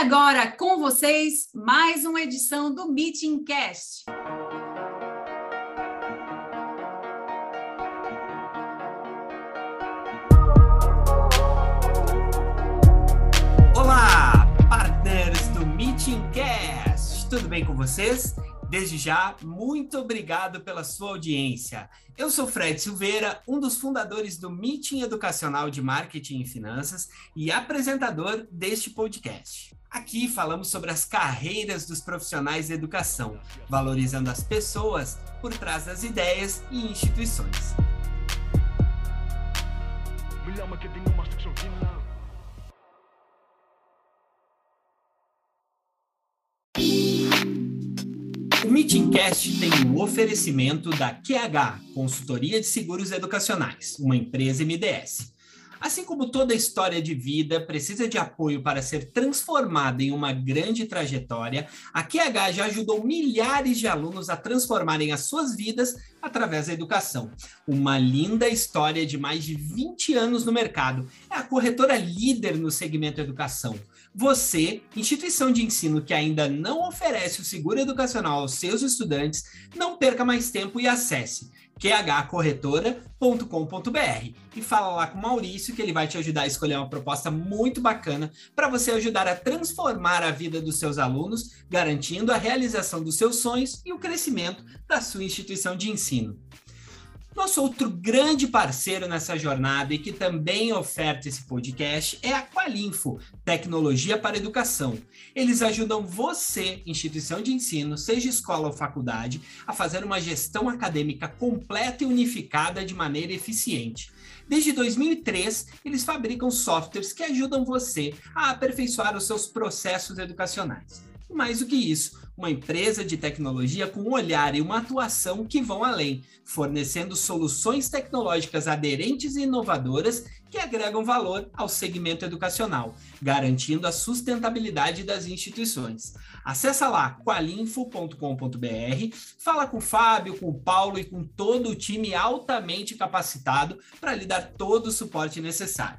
agora com vocês, mais uma edição do Meeting Cast. Olá, partners do Meeting Cast. Tudo bem com vocês? Desde já, muito obrigado pela sua audiência. Eu sou Fred Silveira, um dos fundadores do Meeting Educacional de Marketing e Finanças e apresentador deste podcast. Aqui falamos sobre as carreiras dos profissionais da educação, valorizando as pessoas por trás das ideias e instituições. Meetingcast tem um oferecimento da QH, Consultoria de Seguros Educacionais, uma empresa MDS. Assim como toda história de vida precisa de apoio para ser transformada em uma grande trajetória, a QH já ajudou milhares de alunos a transformarem as suas vidas através da educação. Uma linda história de mais de 20 anos no mercado. É a corretora líder no segmento educação. Você, instituição de ensino que ainda não oferece o seguro educacional aos seus estudantes, não perca mais tempo e acesse qhcorretora.com.br e fala lá com o Maurício que ele vai te ajudar a escolher uma proposta muito bacana para você ajudar a transformar a vida dos seus alunos, garantindo a realização dos seus sonhos e o crescimento da sua instituição de ensino. Nosso outro grande parceiro nessa jornada e que também oferta esse podcast é a Qualinfo, Tecnologia para Educação. Eles ajudam você, instituição de ensino, seja escola ou faculdade, a fazer uma gestão acadêmica completa e unificada de maneira eficiente. Desde 2003, eles fabricam softwares que ajudam você a aperfeiçoar os seus processos educacionais. Mais do que isso, uma empresa de tecnologia com um olhar e uma atuação que vão além, fornecendo soluções tecnológicas aderentes e inovadoras que agregam valor ao segmento educacional, garantindo a sustentabilidade das instituições. Acesse lá qualinfo.com.br, fala com o Fábio, com o Paulo e com todo o time altamente capacitado para lhe dar todo o suporte necessário.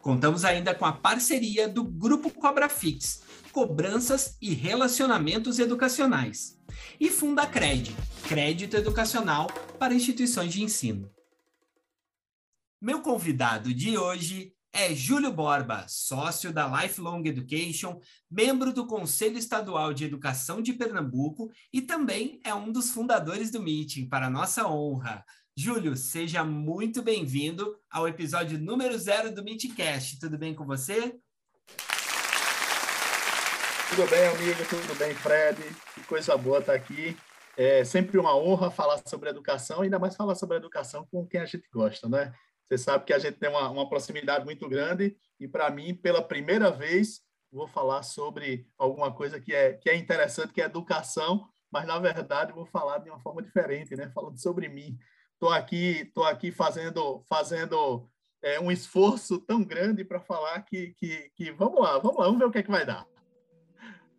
Contamos ainda com a parceria do Grupo Cobra Fix, cobranças e relacionamentos educacionais. E Fundacred, crédito educacional para instituições de ensino. Meu convidado de hoje é Júlio Borba, sócio da Lifelong Education, membro do Conselho Estadual de Educação de Pernambuco e também é um dos fundadores do Meeting, para nossa honra. Júlio, seja muito bem-vindo ao episódio número zero do Meetcast. Tudo bem com você? Tudo bem, amigo? Tudo bem, Fred? Que coisa boa estar aqui. É sempre uma honra falar sobre educação, ainda mais falar sobre educação com quem a gente gosta, né? Você sabe que a gente tem uma, uma proximidade muito grande e, para mim, pela primeira vez, vou falar sobre alguma coisa que é, que é interessante, que é educação, mas, na verdade, vou falar de uma forma diferente, né? Falando sobre mim. Estou aqui, tô aqui fazendo, fazendo é, um esforço tão grande para falar que, que, que vamos lá, vamos lá, vamos ver o que é que vai dar.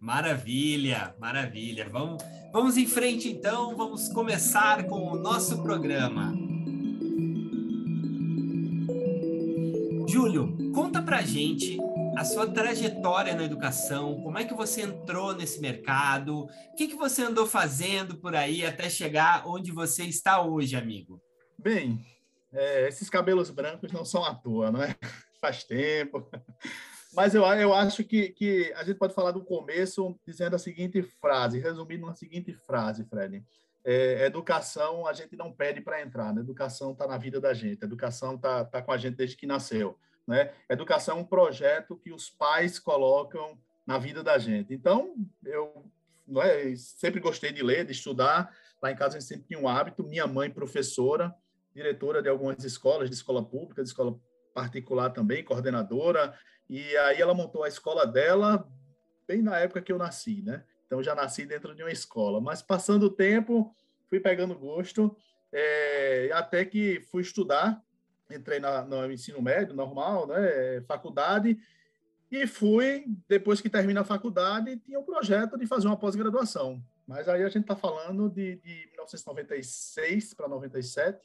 Maravilha, maravilha. Vamos, vamos em frente então, vamos começar com o nosso programa. Júlio, conta pra gente a sua trajetória na educação, como é que você entrou nesse mercado, o que, que você andou fazendo por aí até chegar onde você está hoje, amigo? Bem, é, esses cabelos brancos não são à toa, não é? Faz tempo. Mas eu, eu acho que, que a gente pode falar do começo dizendo a seguinte frase, resumindo uma seguinte frase, Fred. É, educação a gente não pede para entrar, né? educação está na vida da gente, educação está tá com a gente desde que nasceu. Né? Educação é um projeto que os pais colocam na vida da gente. Então, eu não é, sempre gostei de ler, de estudar. Lá em casa a gente sempre tinha um hábito. Minha mãe, professora, diretora de algumas escolas, de escola pública, de escola particular também, coordenadora. E aí ela montou a escola dela bem na época que eu nasci, né? Então já nasci dentro de uma escola. Mas passando o tempo, fui pegando gosto, é, até que fui estudar, entrei na, no ensino médio normal, né? Faculdade, e fui, depois que termina a faculdade, tinha um projeto de fazer uma pós-graduação. Mas aí a gente está falando de, de 1996 para 97,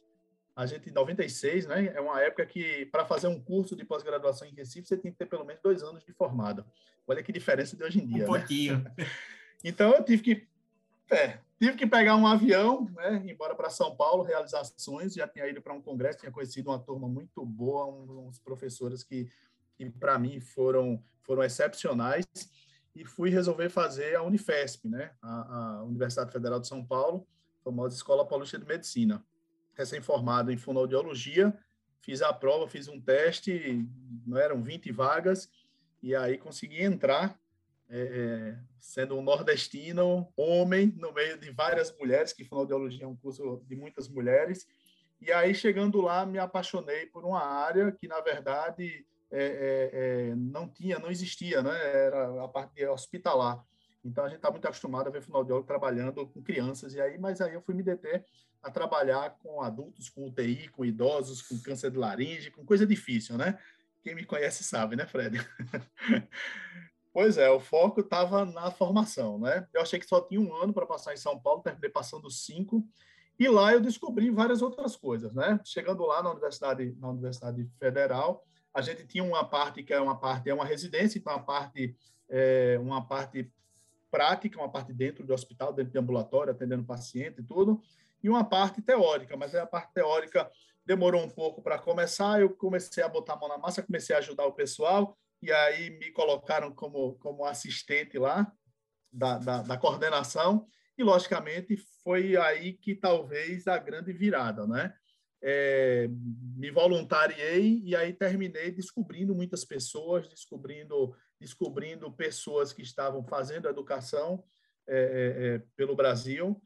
a gente, em 96, né, é uma época que, para fazer um curso de pós-graduação em Recife, você tem que ter pelo menos dois anos de formado. Olha que diferença de hoje em dia. Um né? pouquinho. então, eu tive que, é, tive que pegar um avião, né, embora para São Paulo, realizar ações. Já tinha ido para um congresso, tinha conhecido uma turma muito boa, uns professores que, que para mim, foram, foram excepcionais. E fui resolver fazer a Unifesp, né, a, a Universidade Federal de São Paulo, famosa Escola Paulista de Medicina recém-formado em fonoaudiologia, fiz a prova, fiz um teste, não eram 20 vagas, e aí consegui entrar, é, é, sendo um nordestino, homem, no meio de várias mulheres, que fonoaudiologia é um curso de muitas mulheres, e aí, chegando lá, me apaixonei por uma área que, na verdade, é, é, é não tinha, não existia, né? Era a parte hospitalar. Então, a gente está muito acostumado a ver fonoaudiólogo trabalhando com crianças, e aí, mas aí eu fui me deter a trabalhar com adultos com UTI, com idosos, com câncer de laringe, com coisa difícil, né? Quem me conhece sabe, né, Fred? pois é, o foco estava na formação, né? Eu achei que só tinha um ano para passar em São Paulo, terminei passando cinco, e lá eu descobri várias outras coisas, né? Chegando lá na Universidade, na Universidade Federal, a gente tinha uma parte que é uma parte, é uma residência, então uma parte, é, uma parte prática, uma parte dentro do hospital, dentro de ambulatório, atendendo paciente e tudo, e uma parte teórica, mas a parte teórica demorou um pouco para começar, eu comecei a botar a mão na massa, comecei a ajudar o pessoal, e aí me colocaram como, como assistente lá da, da, da coordenação, e logicamente foi aí que talvez a grande virada, né? É, me voluntariei e aí terminei descobrindo muitas pessoas, descobrindo descobrindo pessoas que estavam fazendo educação é, é, é pelo Brasil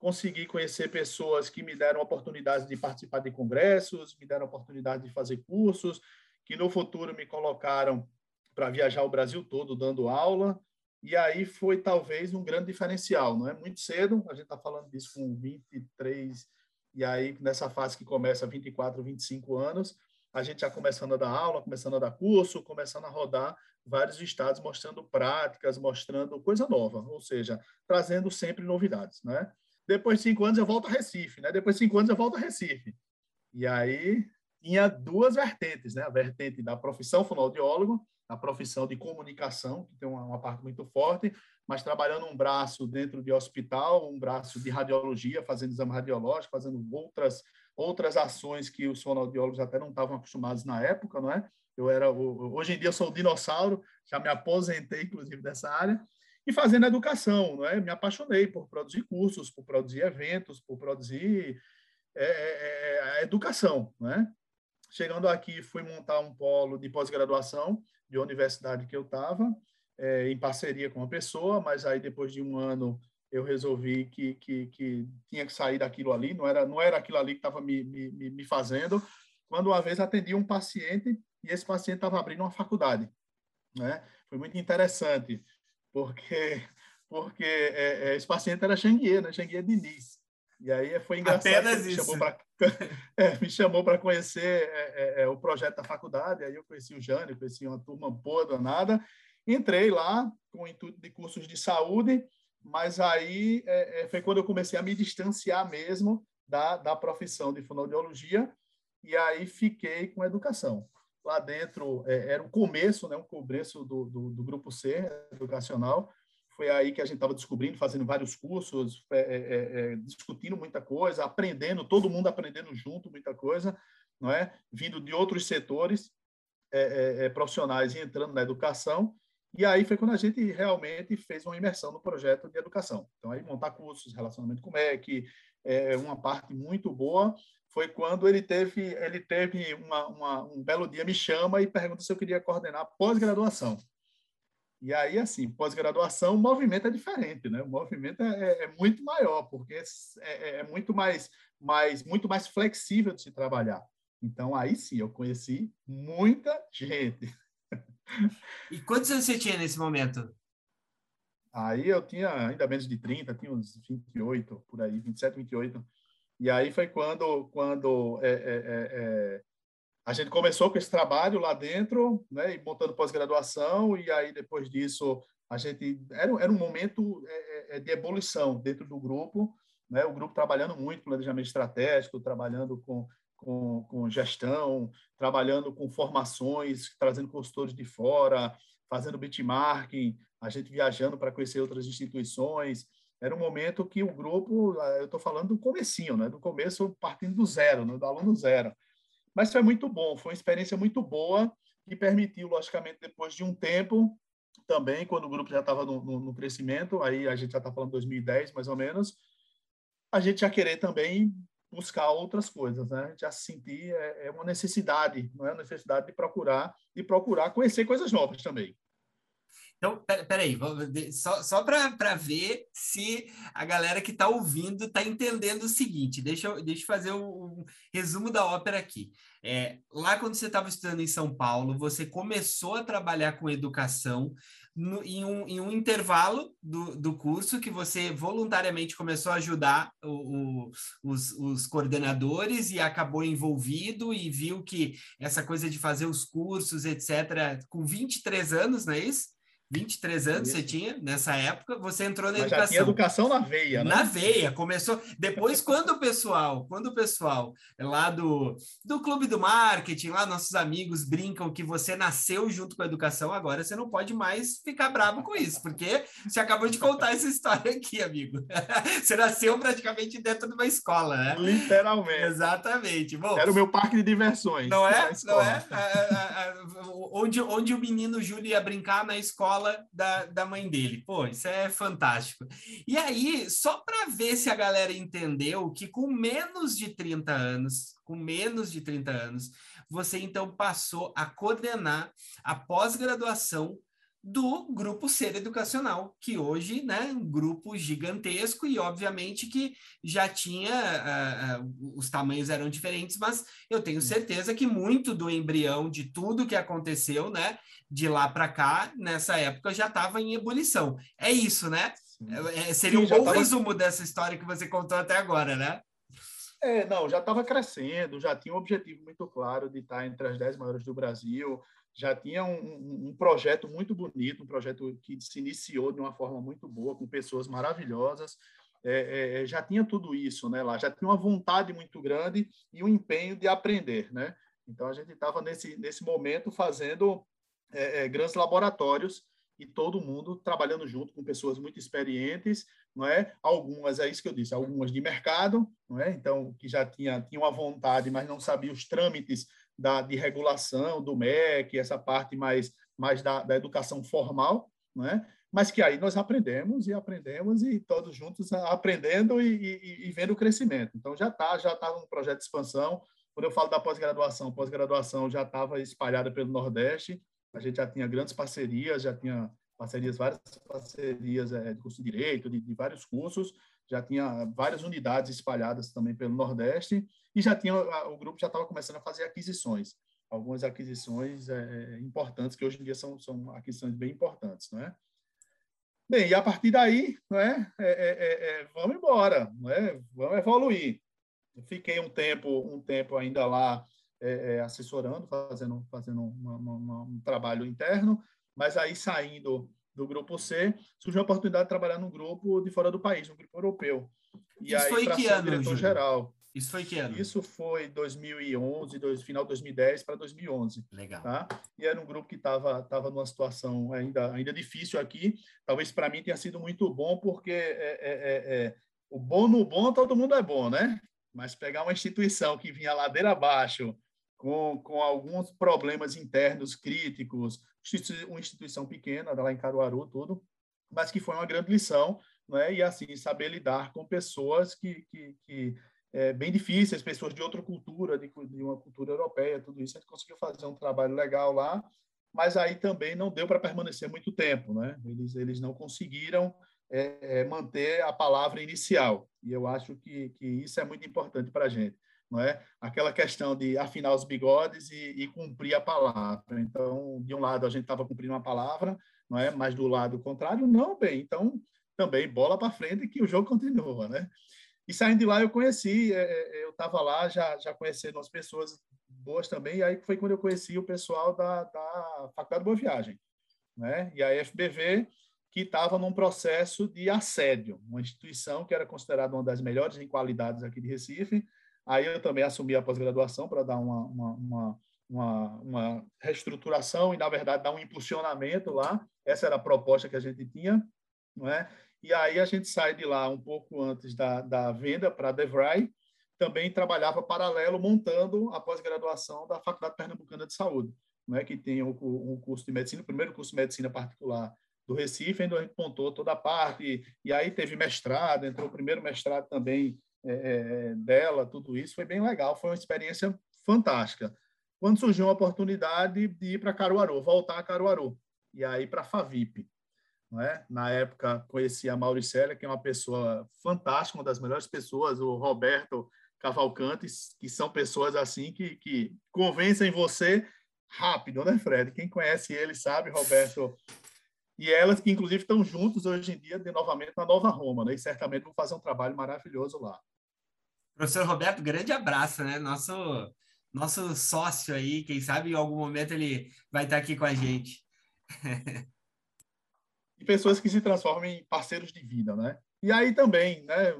consegui conhecer pessoas que me deram oportunidades de participar de congressos, me deram oportunidade de fazer cursos, que no futuro me colocaram para viajar o Brasil todo dando aula. E aí foi talvez um grande diferencial, não é muito cedo, a gente está falando disso com 23, e aí nessa fase que começa 24, 25 anos, a gente já começando a dar aula, começando a dar curso, começando a rodar vários estados mostrando práticas, mostrando coisa nova, ou seja, trazendo sempre novidades, né? Depois de cinco anos eu volto a Recife, né? Depois de cinco anos eu volto a Recife. E aí tinha duas vertentes, né? A vertente da profissão fonoaudiólogo, a profissão de comunicação, que tem uma, uma, parte muito forte, mas trabalhando um braço dentro de hospital, um braço de radiologia, fazendo exame radiológico, fazendo outras outras ações que os fonoaudiólogos até não estavam acostumados na época, não é? Eu era hoje em dia eu sou o dinossauro, já me aposentei inclusive dessa área e fazendo educação, não é? Me apaixonei por produzir cursos, por produzir eventos, por produzir é, é, é educação, não é? Chegando aqui, fui montar um polo de pós-graduação de universidade que eu estava, é, em parceria com uma pessoa, mas aí depois de um ano eu resolvi que, que, que tinha que sair daquilo ali, não era, não era aquilo ali que estava me, me, me fazendo, quando uma vez atendi um paciente e esse paciente estava abrindo uma faculdade, né? Foi muito interessante, porque porque é, é, esse paciente era Xanguier, né? Xanguier Diniz. E aí foi engraçado. Apenas me isso. Chamou pra, é, me chamou para conhecer é, é, é, o projeto da faculdade. Aí eu conheci o Jânio, conheci uma turma boa, danada. Entrei lá com o intuito de cursos de saúde, mas aí foi quando eu comecei a me distanciar mesmo da, da profissão de fonoaudiologia e aí fiquei com educação lá dentro é, era o começo, né, o começo do, do, do, grupo C educacional. Foi aí que a gente estava descobrindo, fazendo vários cursos, é, é, é, é, discutindo muita coisa, aprendendo, todo mundo aprendendo junto muita coisa, não é? Vindo de outros setores é, profissionais e entrando na educação. E aí foi quando a gente realmente fez uma imersão no projeto de educação. Então aí montar cursos, relacionamento com o MEC, é uma parte muito boa foi quando ele teve, ele teve uma, uma, um belo dia, me chama e pergunta se eu queria coordenar pós-graduação. E aí, assim, pós-graduação, o movimento é diferente, né? O movimento é, é, é muito maior, porque é, é, é, muito mais, mais, muito mais flexível de se trabalhar. Então, aí sim, eu conheci muita gente. E quantos anos você tinha nesse momento? Aí eu tinha ainda menos de 30, tinha uns 28, por aí, 27, 28. E aí foi quando, quando é, é, é, é, a gente começou com esse trabalho lá dentro, né, e montando pós-graduação, e aí depois disso a gente era, era um momento é, é, de ebulição dentro do grupo, né, o grupo trabalhando muito planejamento estratégico, trabalhando com, com, com gestão, trabalhando com formações, trazendo consultores de fora, fazendo benchmarking, a gente viajando para conhecer outras instituições. Era um momento que o grupo, eu estou falando do comecinho, né? do começo partindo do zero, né? do aluno zero. Mas foi muito bom, foi uma experiência muito boa que permitiu, logicamente, depois de um tempo, também, quando o grupo já estava no, no, no, crescimento, aí a gente já está falando 2010, mais ou menos, a gente já querer também buscar outras coisas, né? Já sentir é, é uma necessidade, não é uma necessidade de procurar e procurar conhecer coisas novas também. Então, peraí, só, só para ver se a galera que está ouvindo está entendendo o seguinte. Deixa eu, deixa eu fazer um, um resumo da ópera aqui. É, lá quando você estava estudando em São Paulo, você começou a trabalhar com educação no, em, um, em um intervalo do, do curso que você voluntariamente começou a ajudar o, o, os, os coordenadores e acabou envolvido e viu que essa coisa de fazer os cursos, etc., com 23 anos, não é isso? 23 anos Isso. você tinha nessa época, você entrou na Mas educação. Já tinha educação na veia, né? Na veia, começou. Depois, quando o pessoal, quando o pessoal lá do, do clube do marketing, lá nossos amigos brincam que você nasceu junto com a educação, agora você não pode mais ficar bravo com isso, porque você acabou de contar essa história aqui, amigo. Você nasceu praticamente dentro de uma escola, né? Literalmente. Exatamente. Bom, Era o meu parque de diversões. Não é? Não é? onde, onde o menino Júlio ia brincar na escola escola da, da mãe dele. Pô, isso é fantástico. E aí, só para ver se a galera entendeu que com menos de 30 anos, com menos de 30 anos, você então passou a coordenar a pós-graduação do grupo Ser Educacional, que hoje né, é um grupo gigantesco e, obviamente, que já tinha, uh, uh, os tamanhos eram diferentes, mas eu tenho certeza que muito do embrião de tudo que aconteceu, né, de lá para cá, nessa época, já estava em ebulição. É isso, né? É, seria Sim, um bom tava... resumo dessa história que você contou até agora, né? É, não, já estava crescendo, já tinha um objetivo muito claro de estar entre as dez maiores do Brasil, já tinha um, um, projeto muito bonito, um projeto que se iniciou de uma forma muito boa, com pessoas maravilhosas, é, é, é, já tinha tudo isso né, lá, já tinha uma vontade muito grande e um empenho de aprender. Né? Então, a gente estava nesse, nesse momento fazendo é, é, grandes laboratórios e todo mundo trabalhando junto com pessoas muito experientes, não é? Algumas, é isso que eu disse, algumas de mercado, não é? Então, que já tinha, tinha uma vontade, mas não sabia os trâmites da, de regulação do MEC, essa parte mais, mais da, da educação formal, não é? mas que aí nós aprendemos e aprendemos e todos juntos aprendendo e, e, e vendo o crescimento. Então já está já tá um projeto de expansão. Quando eu falo da pós-graduação, pós-graduação já estava espalhada pelo Nordeste. A gente já tinha grandes parcerias, já tinha parcerias, várias parcerias é, de curso de direito, de, de vários cursos já tinha várias unidades espalhadas também pelo Nordeste e já tinha o grupo já estava começando a fazer aquisições, algumas aquisições é, importantes que hoje em dia são, são aquisições bem importantes, não é? Bem, e a partir daí, não é? é, é, é, é vamos embora, não é? Vamos evoluir. fiquei um tempo, um tempo ainda lá é, assessorando, fazendo, fazendo uma, uma, um trabalho interno, mas aí saindo do grupo C, surgiu a oportunidade de trabalhar num grupo de fora do país, um grupo europeu. E Isso aí, foi que ano, diretor geral. Isso foi que ano? Isso foi 2011, dois, final de 2010 para 2011. Legal. Tá? E era um grupo que estava tava numa situação ainda, ainda difícil aqui. Talvez para mim tenha sido muito bom, porque é, é, é, é, o bom no bom, todo mundo é bom, né? Mas pegar uma instituição que vinha ladeira abaixo, com, com alguns problemas internos críticos, uma instituição pequena, lá em Caruaru, tudo, mas que foi uma grande lição, né? e assim, saber lidar com pessoas que, que, que é, bem difíceis, pessoas de outra cultura, de, de uma cultura europeia, tudo isso, a gente conseguiu fazer um trabalho legal lá, mas aí também não deu para permanecer muito tempo, né? Eles, eles não conseguiram é, é, manter a palavra inicial, e eu acho que, que isso é muito importante para a gente não é? Aquela questão de afinar os bigodes e, e cumprir a palavra. Então, de um lado a gente estava cumprindo uma palavra, não é? Mas do lado contrário, não, bem. Então, também bola para frente que o jogo continua, né? E saindo de lá eu conheci, é, é, eu estava lá já já conhecendo as pessoas boas também, e aí foi quando eu conheci o pessoal da, da Faculdade Boa Viagem, né? E a FBV que estava num processo de assédio, uma instituição que era considerada uma das melhores em qualidades aqui de Recife, Aí eu também assumi a pós-graduação para dar uma, uma, uma, uma, uma reestruturação e, na verdade, dar um impulsionamento lá. Essa era a proposta que a gente tinha, não é? E aí a gente sai de lá um pouco antes da, da venda para a DeVry, também trabalhava paralelo montando a pós-graduação da Faculdade Pernambucana de Saúde, é que tem um, um, curso de medicina, o primeiro curso de medicina particular do Recife, onde a gente montou toda a parte, e, e aí teve mestrado, entrou o primeiro mestrado também é, é, dela, tudo isso foi bem legal, foi uma experiência fantástica. Quando surgiu a oportunidade de ir para Caruaru, voltar a Caruaru, e aí para a Favip. É? Na época, conheci a Mauricélia, que é uma pessoa fantástica, uma das melhores pessoas, o Roberto Cavalcante, que são pessoas assim que, que convencem você rápido, né, Fred? Quem conhece ele sabe, Roberto. E elas que, inclusive, estão juntos hoje em dia, de novamente na Nova Roma, né? E certamente vão fazer um trabalho maravilhoso lá. Professor Roberto, grande abraço, né? Nosso, nosso sócio aí, quem sabe em algum momento ele vai estar aqui com a gente. e pessoas que se transformam em parceiros de vida, né? E aí também, né?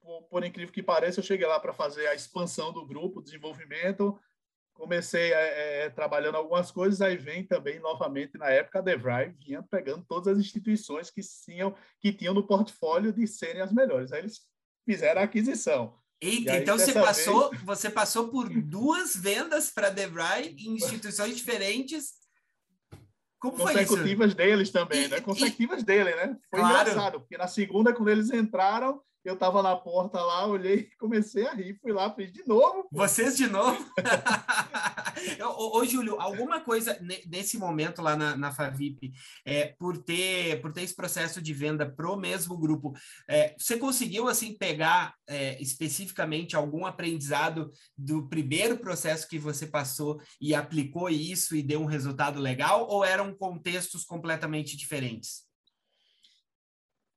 Por, por incrível que pareça, eu cheguei lá para fazer a expansão do grupo, desenvolvimento. Comecei é, é, trabalhando algumas coisas, aí vem também novamente na época a DeVry vinha pegando todas as instituições que tinham que tinham no portfólio de serem as melhores. Aí eles fizeram a aquisição. Eita, aí, então você passou, vez... você passou por duas vendas para a DeVry em instituições diferentes como consecutivas deles também, né? Consecutivas e... dele, né? Foi claro. engraçado, porque na segunda, quando eles entraram, eu estava na porta lá, olhei comecei a rir. Fui lá, fiz de novo. Vocês de novo? ô, ô, Júlio, alguma coisa nesse momento lá na, na Favip, é, por, ter, por ter esse processo de venda pro mesmo grupo, é, você conseguiu, assim, pegar é, especificamente algum aprendizado do primeiro processo que você passou e aplicou isso e deu um resultado legal? Ou eram contextos completamente diferentes?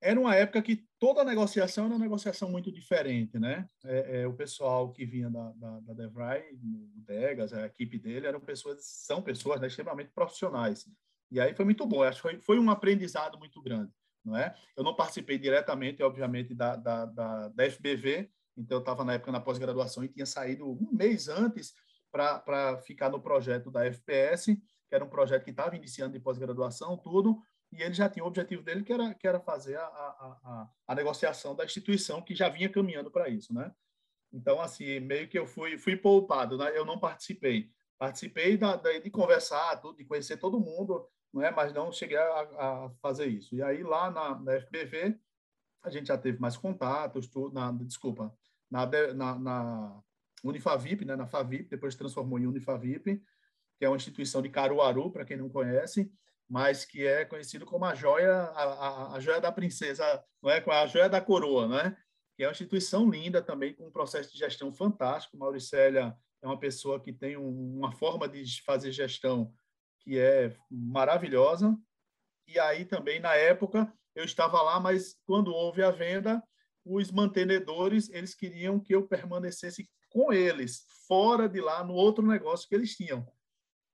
Era uma época que toda negociação era uma negociação muito diferente, né? É, é, o pessoal que vinha da, da, da DeVry, o Degas, a equipe dele, eram pessoas, são pessoas né, extremamente profissionais. E aí foi muito bom, acho que foi, foi um aprendizado muito grande, não é? Eu não participei diretamente, obviamente, da, da, da, da FBV, então eu estava na época na pós-graduação e tinha saído um mês antes para ficar no projeto da FPS, que era um projeto que estava iniciando de pós-graduação, tudo, e ele já tinha o objetivo dele, que era, que era fazer a, a, a, a negociação da instituição, que já vinha caminhando para isso, né? Então, assim, meio que eu fui, fui poupado, né? eu não participei. Participei da, da, de conversar, tudo, de conhecer todo mundo, não é? mas não cheguei a, a fazer isso. E aí, lá na, na, FBV, a gente já teve mais contatos, tudo, na, desculpa, na, na, na Unifavip, né? na Favip, depois transformou em Unifavip, que é uma instituição de Caruaru, para quem não conhece, mas que é conhecido como a joia, a, a, a, joia da princesa, não é? a joia da coroa, né? Que é uma instituição linda também, com um processo de gestão fantástico. Mauricélia é uma pessoa que tem um, uma forma de fazer gestão que é maravilhosa. E aí também, na época, eu estava lá, mas quando houve a venda, os mantenedores, eles queriam que eu permanecesse com eles, fora de lá, no outro negócio que eles tinham.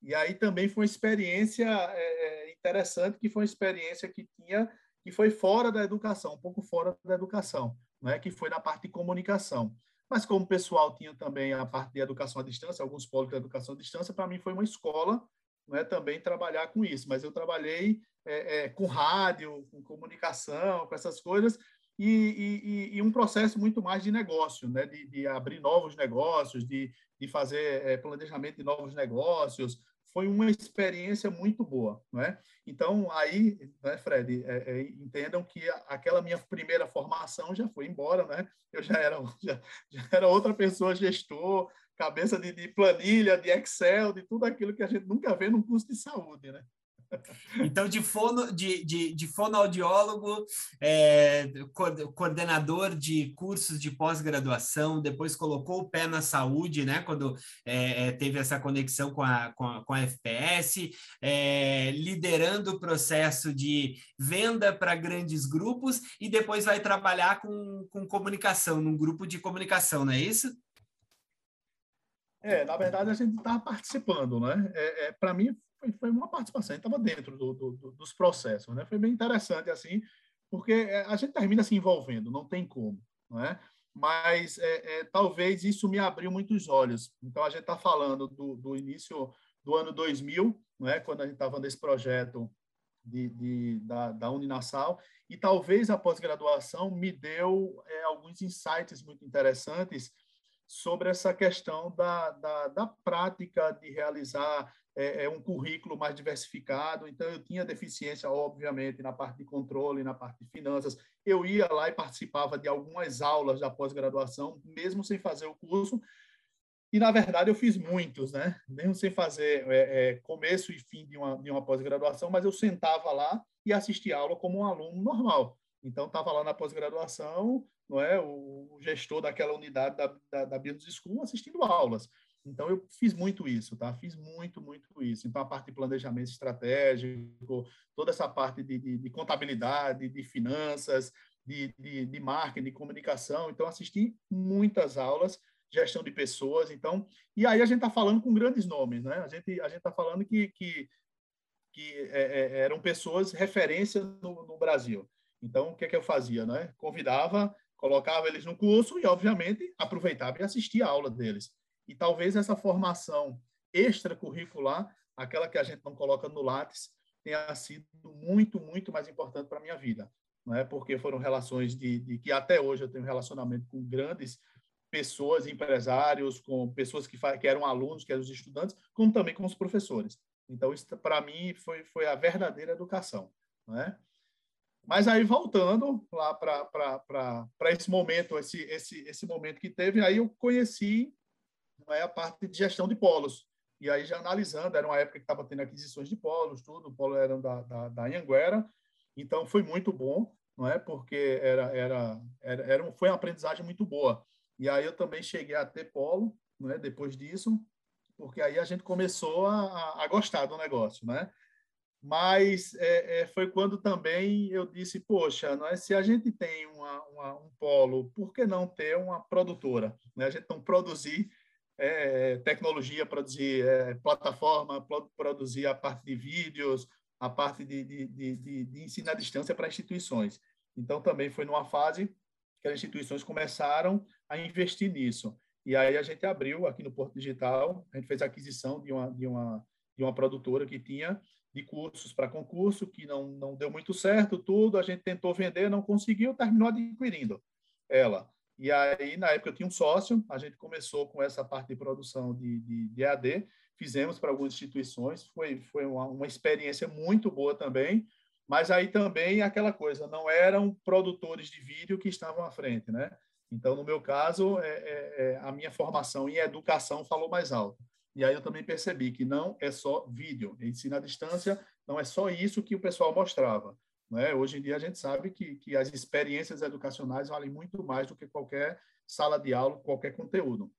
E aí também foi uma experiência é, é, interessante, que foi uma experiência que tinha, que foi fora da educação, um pouco fora da educação, né? que foi na parte de comunicação. Mas como o pessoal tinha também a parte de educação à distância, alguns polos de educação à distância, para mim foi uma escola né, também trabalhar com isso. Mas eu trabalhei é, é, com rádio, com comunicação, com essas coisas, e, e, e, um processo muito mais de negócio, né? de, de abrir novos negócios, de, de fazer é, planejamento de novos negócios. Foi uma experiência muito boa. Né? Então, aí, né, Fred, é, é, entendam que aquela minha primeira formação já foi embora. Né? Eu já era, já, já era outra pessoa, gestor, cabeça de, de planilha, de Excel, de tudo aquilo que a gente nunca vê num curso de saúde. Né? Então, de, fono, de, de, de fonoaudiólogo, é, coordenador de cursos de pós-graduação, depois colocou o pé na saúde, né? Quando é, é teve essa conexão com a, com a, com a FPS, é, liderando o processo de venda para grandes grupos e depois vai trabalhar com, com comunicação, num grupo de comunicação, não é isso? É, na verdade, a gente estava participando, né? É, é Para mim, foi, foi uma participação, estava dentro do, do, dos processos, né? Foi bem interessante assim, porque é, a gente termina se envolvendo, não tem como, não é? mas é, é, talvez isso me abriu muitos olhos. Então, a gente está falando do, do, início do ano 2000, né, quando a gente estava nesse projeto de, de, da, da Uninassal, e talvez a pós-graduação me deu é, alguns insights muito interessantes sobre essa questão da, da, da prática de realizar é, é, um currículo mais diversificado. Então, eu tinha deficiência, obviamente, na parte de controle, na parte de finanças. Eu ia lá e participava de algumas aulas da pós-graduação, mesmo sem fazer o curso. E, na verdade, eu fiz muitos, né? Mesmo sem fazer é, é, começo e fim de uma, de uma pós-graduação, mas eu sentava lá e assistia aula como um aluno normal. Então, estava lá na pós-graduação, não é? O, gestor daquela unidade da, da, da Business School assistindo aulas. Então, eu fiz muito isso, tá? Fiz muito, muito isso. Então, a parte de planejamento estratégico, toda essa parte de, de, de contabilidade, de finanças, de, de, de, marketing, de comunicação. Então, assisti muitas aulas, gestão de pessoas. Então, e aí a gente está falando com grandes nomes, né? A gente a está falando que, que, que é, é, eram pessoas referência no, no, Brasil. Então, o que, é que eu fazia, né? Convidava, colocava eles no curso e, obviamente, aproveitava e assistia a aula deles. E talvez essa formação extracurricular, aquela que a gente não coloca no Lattes, tenha sido muito, muito mais importante para a minha vida. Não é? Porque foram relações de, de que até hoje eu tenho relacionamento com grandes pessoas, empresários, com pessoas que, que eram alunos, que eram os estudantes, como também com os professores. Então, isso para mim foi, foi a verdadeira educação. Não é? Mas aí, voltando lá para esse momento, esse, esse, esse momento que teve, aí eu conheci é a parte de gestão de polos. E aí, já analisando, era uma época que estava tendo aquisições de polos, tudo, o polo era da, da, da Anhanguera, então foi muito bom, não é? Porque era, era, era, era, foi uma aprendizagem muito boa. E aí eu também cheguei a ter polo, não é? Depois disso, porque aí a gente começou a, a gostar do negócio, né? Mas é, é, foi quando também eu disse, poxa, não é? se a gente tem uma, uma, um polo, por que não ter uma produtora? Né? A gente não produzir é, tecnologia, produzir é, plataforma, produzir a parte de vídeos, a parte de, de, de, de ensino à distância para instituições. Então, também foi numa fase que as instituições começaram a investir nisso. E aí a gente abriu aqui no Porto Digital, a gente fez a aquisição de uma, de uma, de uma produtora que tinha de cursos para concurso, que não, não deu muito certo, tudo, a gente tentou vender, não conseguiu, terminou adquirindo ela. E aí, na época, eu tinha um sócio, a gente começou com essa parte de produção de, de, de AD, fizemos para algumas instituições, foi, foi uma, uma experiência muito boa também, mas aí também aquela coisa, não eram produtores de vídeo que estavam à frente, né? Então, no meu caso, é, é, é, a minha formação em educação falou mais alto. E aí eu também percebi que não é só vídeo, ensino à distância, não é só isso que o pessoal mostrava. Né? Hoje em dia a gente sabe que, que as experiências educacionais valem muito mais do que qualquer sala de aula, qualquer conteúdo.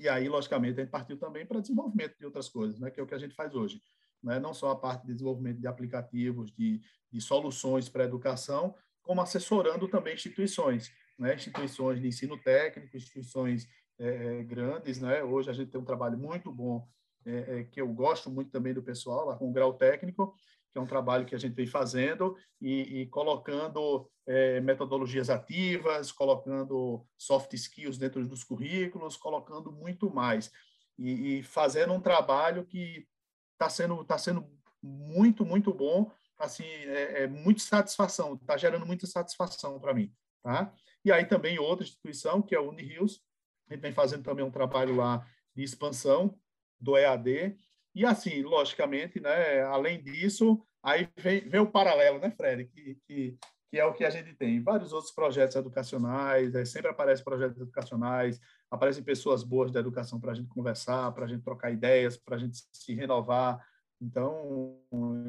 E aí, logicamente, a gente partiu também para desenvolvimento de outras coisas, né? que é o que a gente faz hoje. Né? Não só a parte de desenvolvimento de aplicativos, de, de soluções para a educação, como assessorando também instituições, né? instituições de ensino técnico, instituições é, grandes. Né? Hoje a gente tem um trabalho muito bom, é, é, que eu gosto muito também do pessoal, lá com o grau técnico, que é um trabalho que a gente vem fazendo e, e colocando é, metodologias ativas, colocando soft skills dentro dos currículos, colocando muito mais e, e fazendo um trabalho que está sendo tá sendo muito muito bom, assim é, é muito satisfação, está gerando muita satisfação para mim, tá? E aí também outra instituição que é a Unirios, a gente vem fazendo também um trabalho lá de expansão do EAD e assim, logicamente, né, além disso, aí vem, vem o paralelo, né, Fred, que, que, que, é o que a gente tem. Vários outros projetos educacionais, sempre aparecem projetos educacionais, aparecem pessoas boas da educação para a gente conversar, para a gente trocar ideias, para a gente se renovar. Então,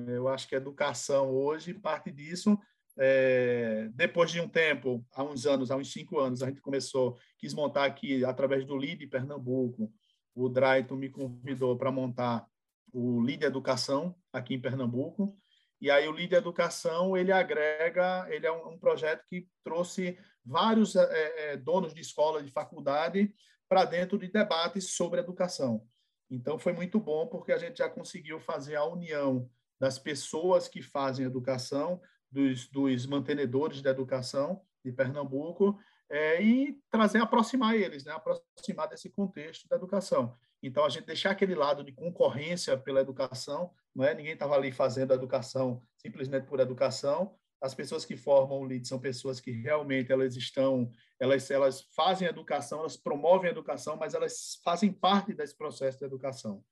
eu acho que a educação hoje parte disso. É, depois de um tempo, há uns anos, há uns cinco anos, a gente começou, quis montar aqui, através do LID Pernambuco, o Drayton me convidou para montar o Líder Educação aqui em Pernambuco. E aí o Líder Educação ele agrega, ele é um, um projeto que trouxe vários é, é, donos de escola, de faculdade para dentro de debates sobre educação. Então foi muito bom porque a gente já conseguiu fazer a união das pessoas que fazem educação dos, dos mantenedores da educação de Pernambuco é, e trazer, aproximar eles, né? aproximar desse contexto da educação. Então, a gente deixar aquele lado de concorrência pela educação, não é? ninguém estava ali fazendo a educação simplesmente por educação, as pessoas que formam o LEAD são pessoas que realmente elas estão, elas, elas fazem educação, elas promovem a educação, mas elas fazem parte desse processo de educação.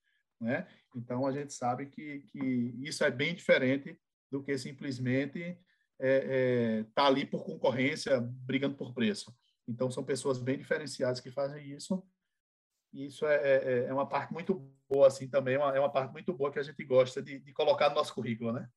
Né? Então, a gente sabe que, que isso é bem diferente do que simplesmente estar é, é, tá ali por concorrência, brigando por preço. Então, são pessoas bem diferenciadas que fazem isso. E isso é, é, é uma parte muito boa, assim, também, é uma, é uma parte muito boa que a gente gosta de, de colocar no nosso currículo, né?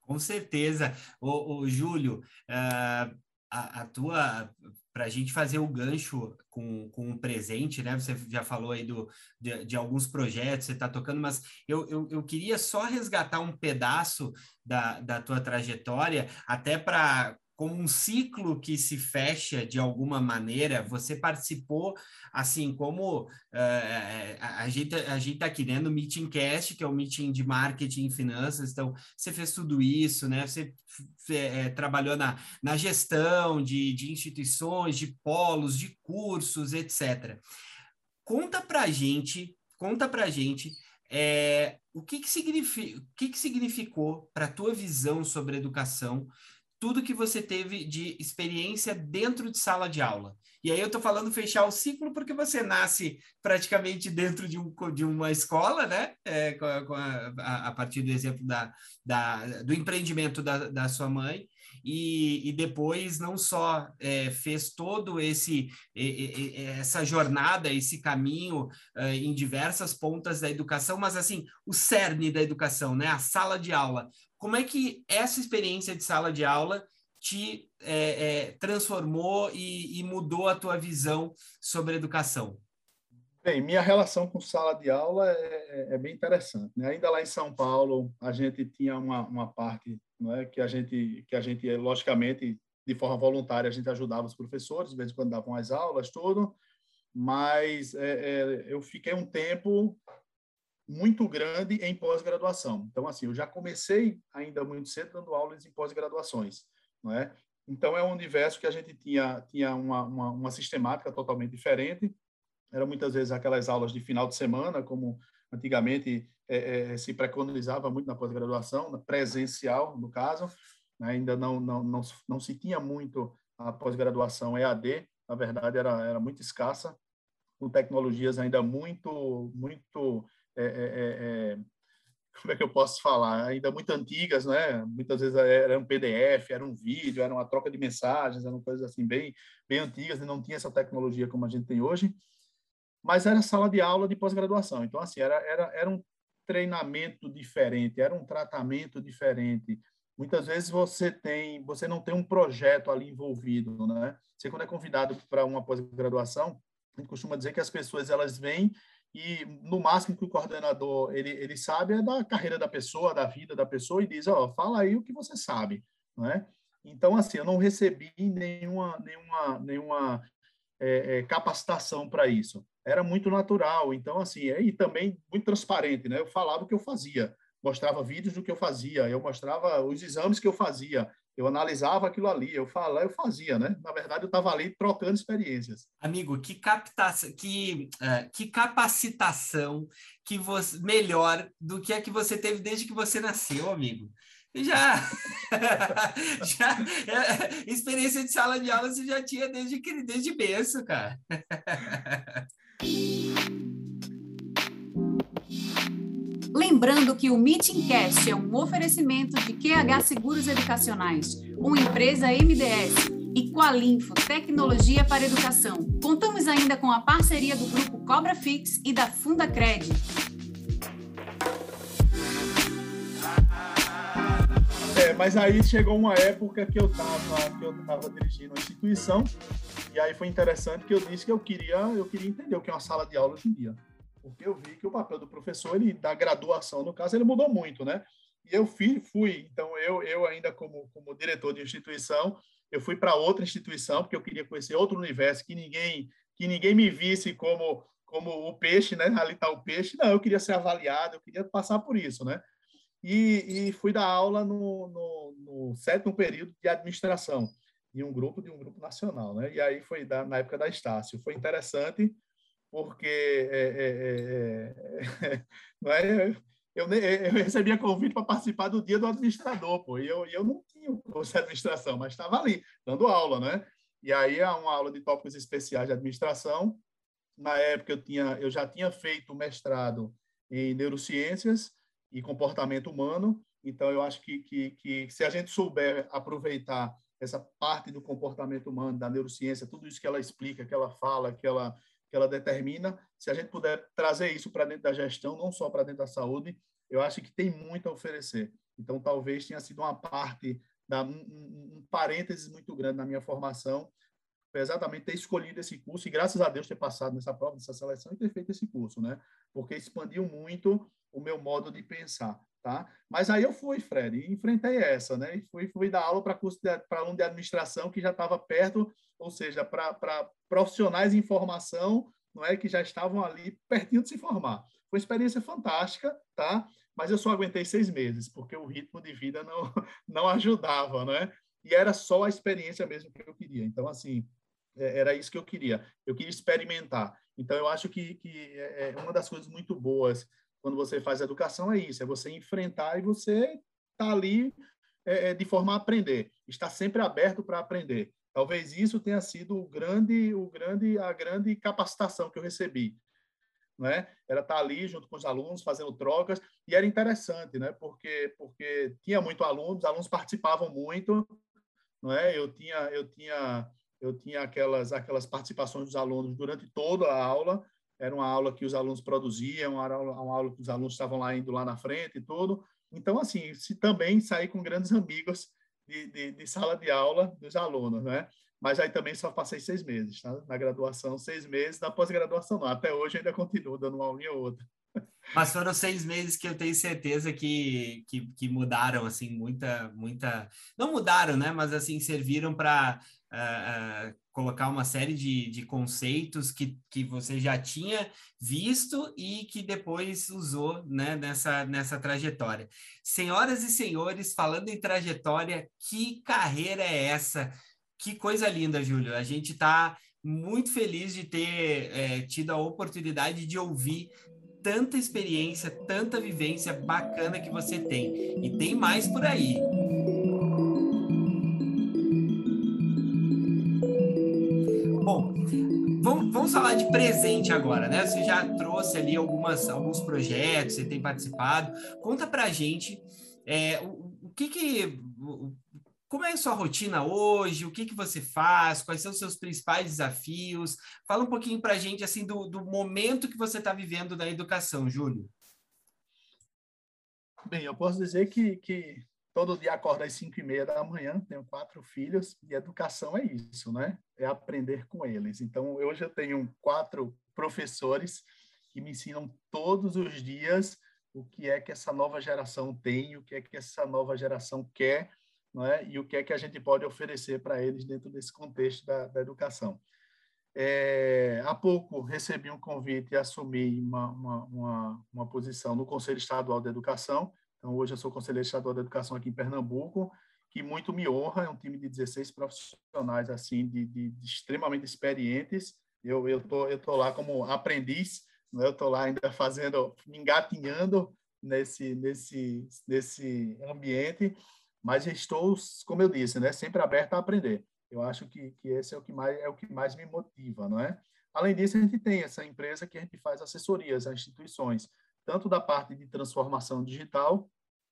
Com certeza. O Júlio, uh, a, a, tua para a gente fazer o gancho com, com um presente, né? Você já falou aí do, de, de alguns projetos, você está tocando, mas eu, eu, eu, queria só resgatar um pedaço da, da tua trajetória, até para como um ciclo que se fecha de alguma maneira. Você participou, assim como uh, a gente a gente está aqui né, no Meeting Cast, que é o meeting de marketing e finanças. Então, você fez tudo isso, né? Você é, trabalhou na, na gestão de, de instituições, de polos, de cursos, etc. Conta para gente, conta para gente. É, o que, que, significa, o que, que significou para a tua visão sobre educação tudo que você teve de experiência dentro de sala de aula. E aí eu estou falando fechar o ciclo porque você nasce praticamente dentro de, um, de uma escola, né? É, a, a, partir do exemplo da, da, do empreendimento da, da sua mãe. E, e depois não só é, fez todo esse essa jornada, esse caminho é, em diversas pontas da educação, mas assim o cerne da educação, né? A sala de aula. Como é que essa experiência de sala de aula te é, é, transformou e, e, mudou a tua visão sobre educação? Bem, minha relação com sala de aula é, é, é bem interessante. Né? Ainda lá em São Paulo, a gente tinha uma, uma parte não é, que a gente, que a gente logicamente, de forma voluntária, a gente ajudava os professores, de vez em quando davam as aulas, tudo, mas é, é, eu fiquei um tempo muito grande em pós-graduação. Então, assim, eu já comecei ainda muito cedo dando aulas em pós-graduações, não é? Então, é um universo que a gente tinha, tinha uma, uma, uma sistemática totalmente diferente. Eram muitas vezes aquelas aulas de final de semana, como antigamente é, é, se preconizava muito na pós-graduação, presencial, no caso. Né? Ainda não, não, não, não se tinha muito a pós-graduação EAD, na verdade, era, era muito escassa, com tecnologias ainda muito, muito é, é, é, é, como é que eu posso falar, ainda muito antigas, né? Muitas vezes era um PDF, era um vídeo, era uma troca de mensagens, eram coisas assim bem, bem antigas e não tinha essa tecnologia como a gente tem hoje. Mas era sala de aula de pós-graduação. Então, assim, era, era, era um treinamento diferente, era um tratamento diferente. Muitas vezes você tem, você não tem um projeto ali envolvido, né? Você quando é convidado para uma pós-graduação, a gente costuma dizer que as pessoas elas vêm e no máximo que o coordenador ele, ele sabe é da carreira da pessoa, da vida da pessoa e diz, ó, oh, fala aí o que você sabe, não é? Então assim, eu não recebi nenhuma nenhuma nenhuma é, é, capacitação para isso. Era muito natural, então assim, e também muito transparente, né? Eu falava o que eu fazia, mostrava vídeos do que eu fazia, eu mostrava os exames que eu fazia, eu analisava aquilo ali, eu falava, eu fazia, né? Na verdade, eu estava ali trocando experiências. Amigo, que captação, que, uh, que capacitação que você melhor do que a que você teve desde que você nasceu, amigo. Já, já é, experiência de sala de aula você já tinha desde que desde berço, cara. Lembrando que o Meeting Cast é um oferecimento de QH Seguros Educacionais, uma empresa MDS, e Qualinfo, Tecnologia para Educação. Contamos ainda com a parceria do grupo Cobra Fix e da Fundacred. É, mas aí chegou uma época que eu estava que eu tava dirigindo uma instituição e aí foi interessante que eu disse que eu queria eu queria entender o que é uma sala de aula hoje em dia porque eu vi que o papel do professor, ele da graduação, no caso, ele mudou muito, né? E eu fui, fui então eu, eu ainda como, como diretor de instituição, eu fui para outra instituição, porque eu queria conhecer outro universo, que ninguém, que ninguém me visse como, como o peixe, né? Ali está o peixe. Não, eu queria ser avaliado, eu queria passar por isso, né? e, e fui dar aula no, no, no, sétimo período de administração de um grupo de um grupo nacional, né? E aí foi da, na época da Estácio. Foi interessante porque é, é, é, é é, eu, eu recebia convite para participar do dia do administrador, pô, e eu, eu não tinha o curso de administração, mas estava ali, dando aula, né? E aí, é uma aula de tópicos especiais de administração. Na época, eu, tinha, eu já tinha feito mestrado em neurociências e comportamento humano, então eu acho que, que, que se a gente souber aproveitar essa parte do comportamento humano, da neurociência, tudo isso que ela explica, que ela fala, que ela que ela determina, se a gente puder trazer isso para dentro da gestão, não só para dentro da saúde, eu acho que tem muito a oferecer. Então, talvez tenha sido uma parte, da, um, um parênteses muito grande na minha formação, exatamente ter escolhido esse curso e, graças a Deus, ter passado nessa prova, nessa seleção e ter feito esse curso, né? Porque expandiu muito o meu modo de pensar, tá? Mas aí eu fui, Fred, e enfrentei essa, né? E fui, fui dar aula para curso para aluno de administração que já estava perto ou seja, para profissionais em formação, não é que já estavam ali pertinho de se formar. Foi uma experiência fantástica, tá? Mas eu só aguentei seis meses porque o ritmo de vida não não ajudava, né? E era só a experiência mesmo que eu queria. Então, assim, é, era isso que eu queria. Eu queria experimentar. Então, eu acho que, que é, é uma das coisas muito boas quando você faz educação é isso, é você enfrentar e você tá ali é, de forma a aprender, está sempre aberto para aprender. Talvez isso tenha sido o grande, o grande, a grande capacitação que eu recebi. Né? Era estar ali junto com os alunos, fazendo trocas, e era interessante, né? porque, porque tinha muito alunos, os alunos participavam muito, não é? eu tinha, eu tinha, eu tinha aquelas, aquelas participações dos alunos durante toda a aula, era uma aula que os alunos produziam, uma uma aula que os alunos estavam lá indo lá na frente e tudo. Então, assim, se também sair com grandes amigos de, de, de, sala de aula dos alunos, né? Mas aí também só passei seis meses, tá? Na graduação, seis meses, na pós-graduação não. Até hoje ainda continuo dando uma aulinha ou outra. Mas foram seis meses que eu tenho certeza que, que, que mudaram, assim, muita, muita... Não mudaram, né? Mas, assim, serviram para uh, uh, colocar uma série de, de conceitos que, que você já tinha visto e que depois usou né, nessa, nessa trajetória. Senhoras e senhores, falando em trajetória, que carreira é essa? Que coisa linda, Júlio. A gente está muito feliz de ter é, tido a oportunidade de ouvir tanta experiência, tanta vivência bacana que você tem. E tem mais por aí. Vamos, vamos falar de presente agora, né? Você já trouxe ali algumas, alguns projetos, você tem participado. Conta pra gente é, o, o, que que... O, como é a sua rotina hoje? O que, que você faz? Quais são os seus principais desafios? Fala um pouquinho para a gente assim do, do momento que você está vivendo da educação, Júlio. Bem, eu posso dizer que, que todo dia acordo às cinco e meia da manhã, tenho quatro filhos, e educação é isso, né? É aprender com eles. Então, hoje eu tenho quatro professores que me ensinam todos os dias o que é que essa nova geração tem, o que é que essa nova geração quer, não é? e o que é que a gente pode oferecer para eles dentro desse contexto da, da educação. É, há pouco recebi um convite e assumi uma, uma, uma, uma posição no Conselho Estadual de Educação, então, hoje eu sou conselheiro estadual de educação aqui em Pernambuco, que muito me honra, é um time de 16 profissionais, assim, de, de, de extremamente experientes. Eu tô, eu tô lá como aprendiz, né? eu tô lá ainda fazendo, engatinhando nesse, nesse, nesse ambiente, mas estou, como eu disse, né, sempre aberto a aprender. Eu acho que, que esse é o que mais é o que mais me motiva, não é? Além disso, a gente tem essa empresa que a gente faz assessorias a instituições tanto da parte de transformação digital,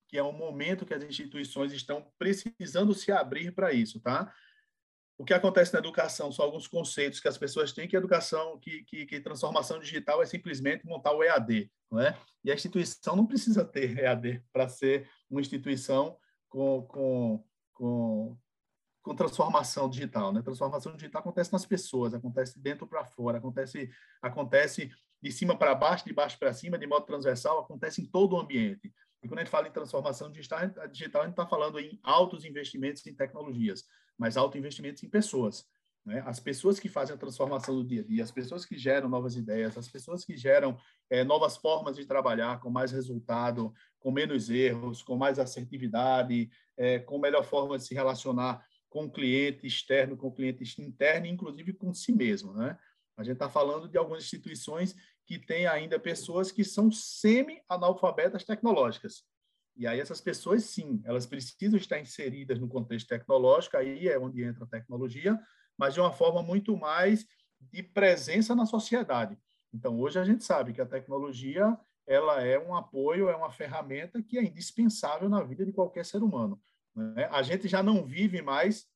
que é um momento que as instituições estão precisando se abrir para isso, tá? O que acontece na educação são alguns conceitos que as pessoas têm que educação, que, que, que transformação digital é simplesmente montar o EAD, não é? E a instituição não precisa ter EAD para ser uma instituição com, com, com, com transformação digital, né? Transformação digital acontece nas pessoas, acontece dentro para fora, acontece acontece de cima para baixo, de baixo para cima, de modo transversal, acontece em todo o ambiente. E quando a gente fala em transformação digital, a gente está falando em altos investimentos em tecnologias, mas altos investimentos em pessoas. Né? As pessoas que fazem a transformação do dia a dia, as pessoas que geram novas ideias, as pessoas que geram é, novas formas de trabalhar com mais resultado, com menos erros, com mais assertividade, é, com melhor forma de se relacionar com o cliente externo, com o cliente interno, inclusive com si mesmo. Né? A gente está falando de algumas instituições que têm ainda pessoas que são semi-analfabetas tecnológicas. E aí essas pessoas, sim, elas precisam estar inseridas no contexto tecnológico, aí é onde entra a tecnologia, mas de uma forma muito mais de presença na sociedade. Então, hoje a gente sabe que a tecnologia ela é um apoio, é uma ferramenta que é indispensável na vida de qualquer ser humano. Né? A gente já não vive mais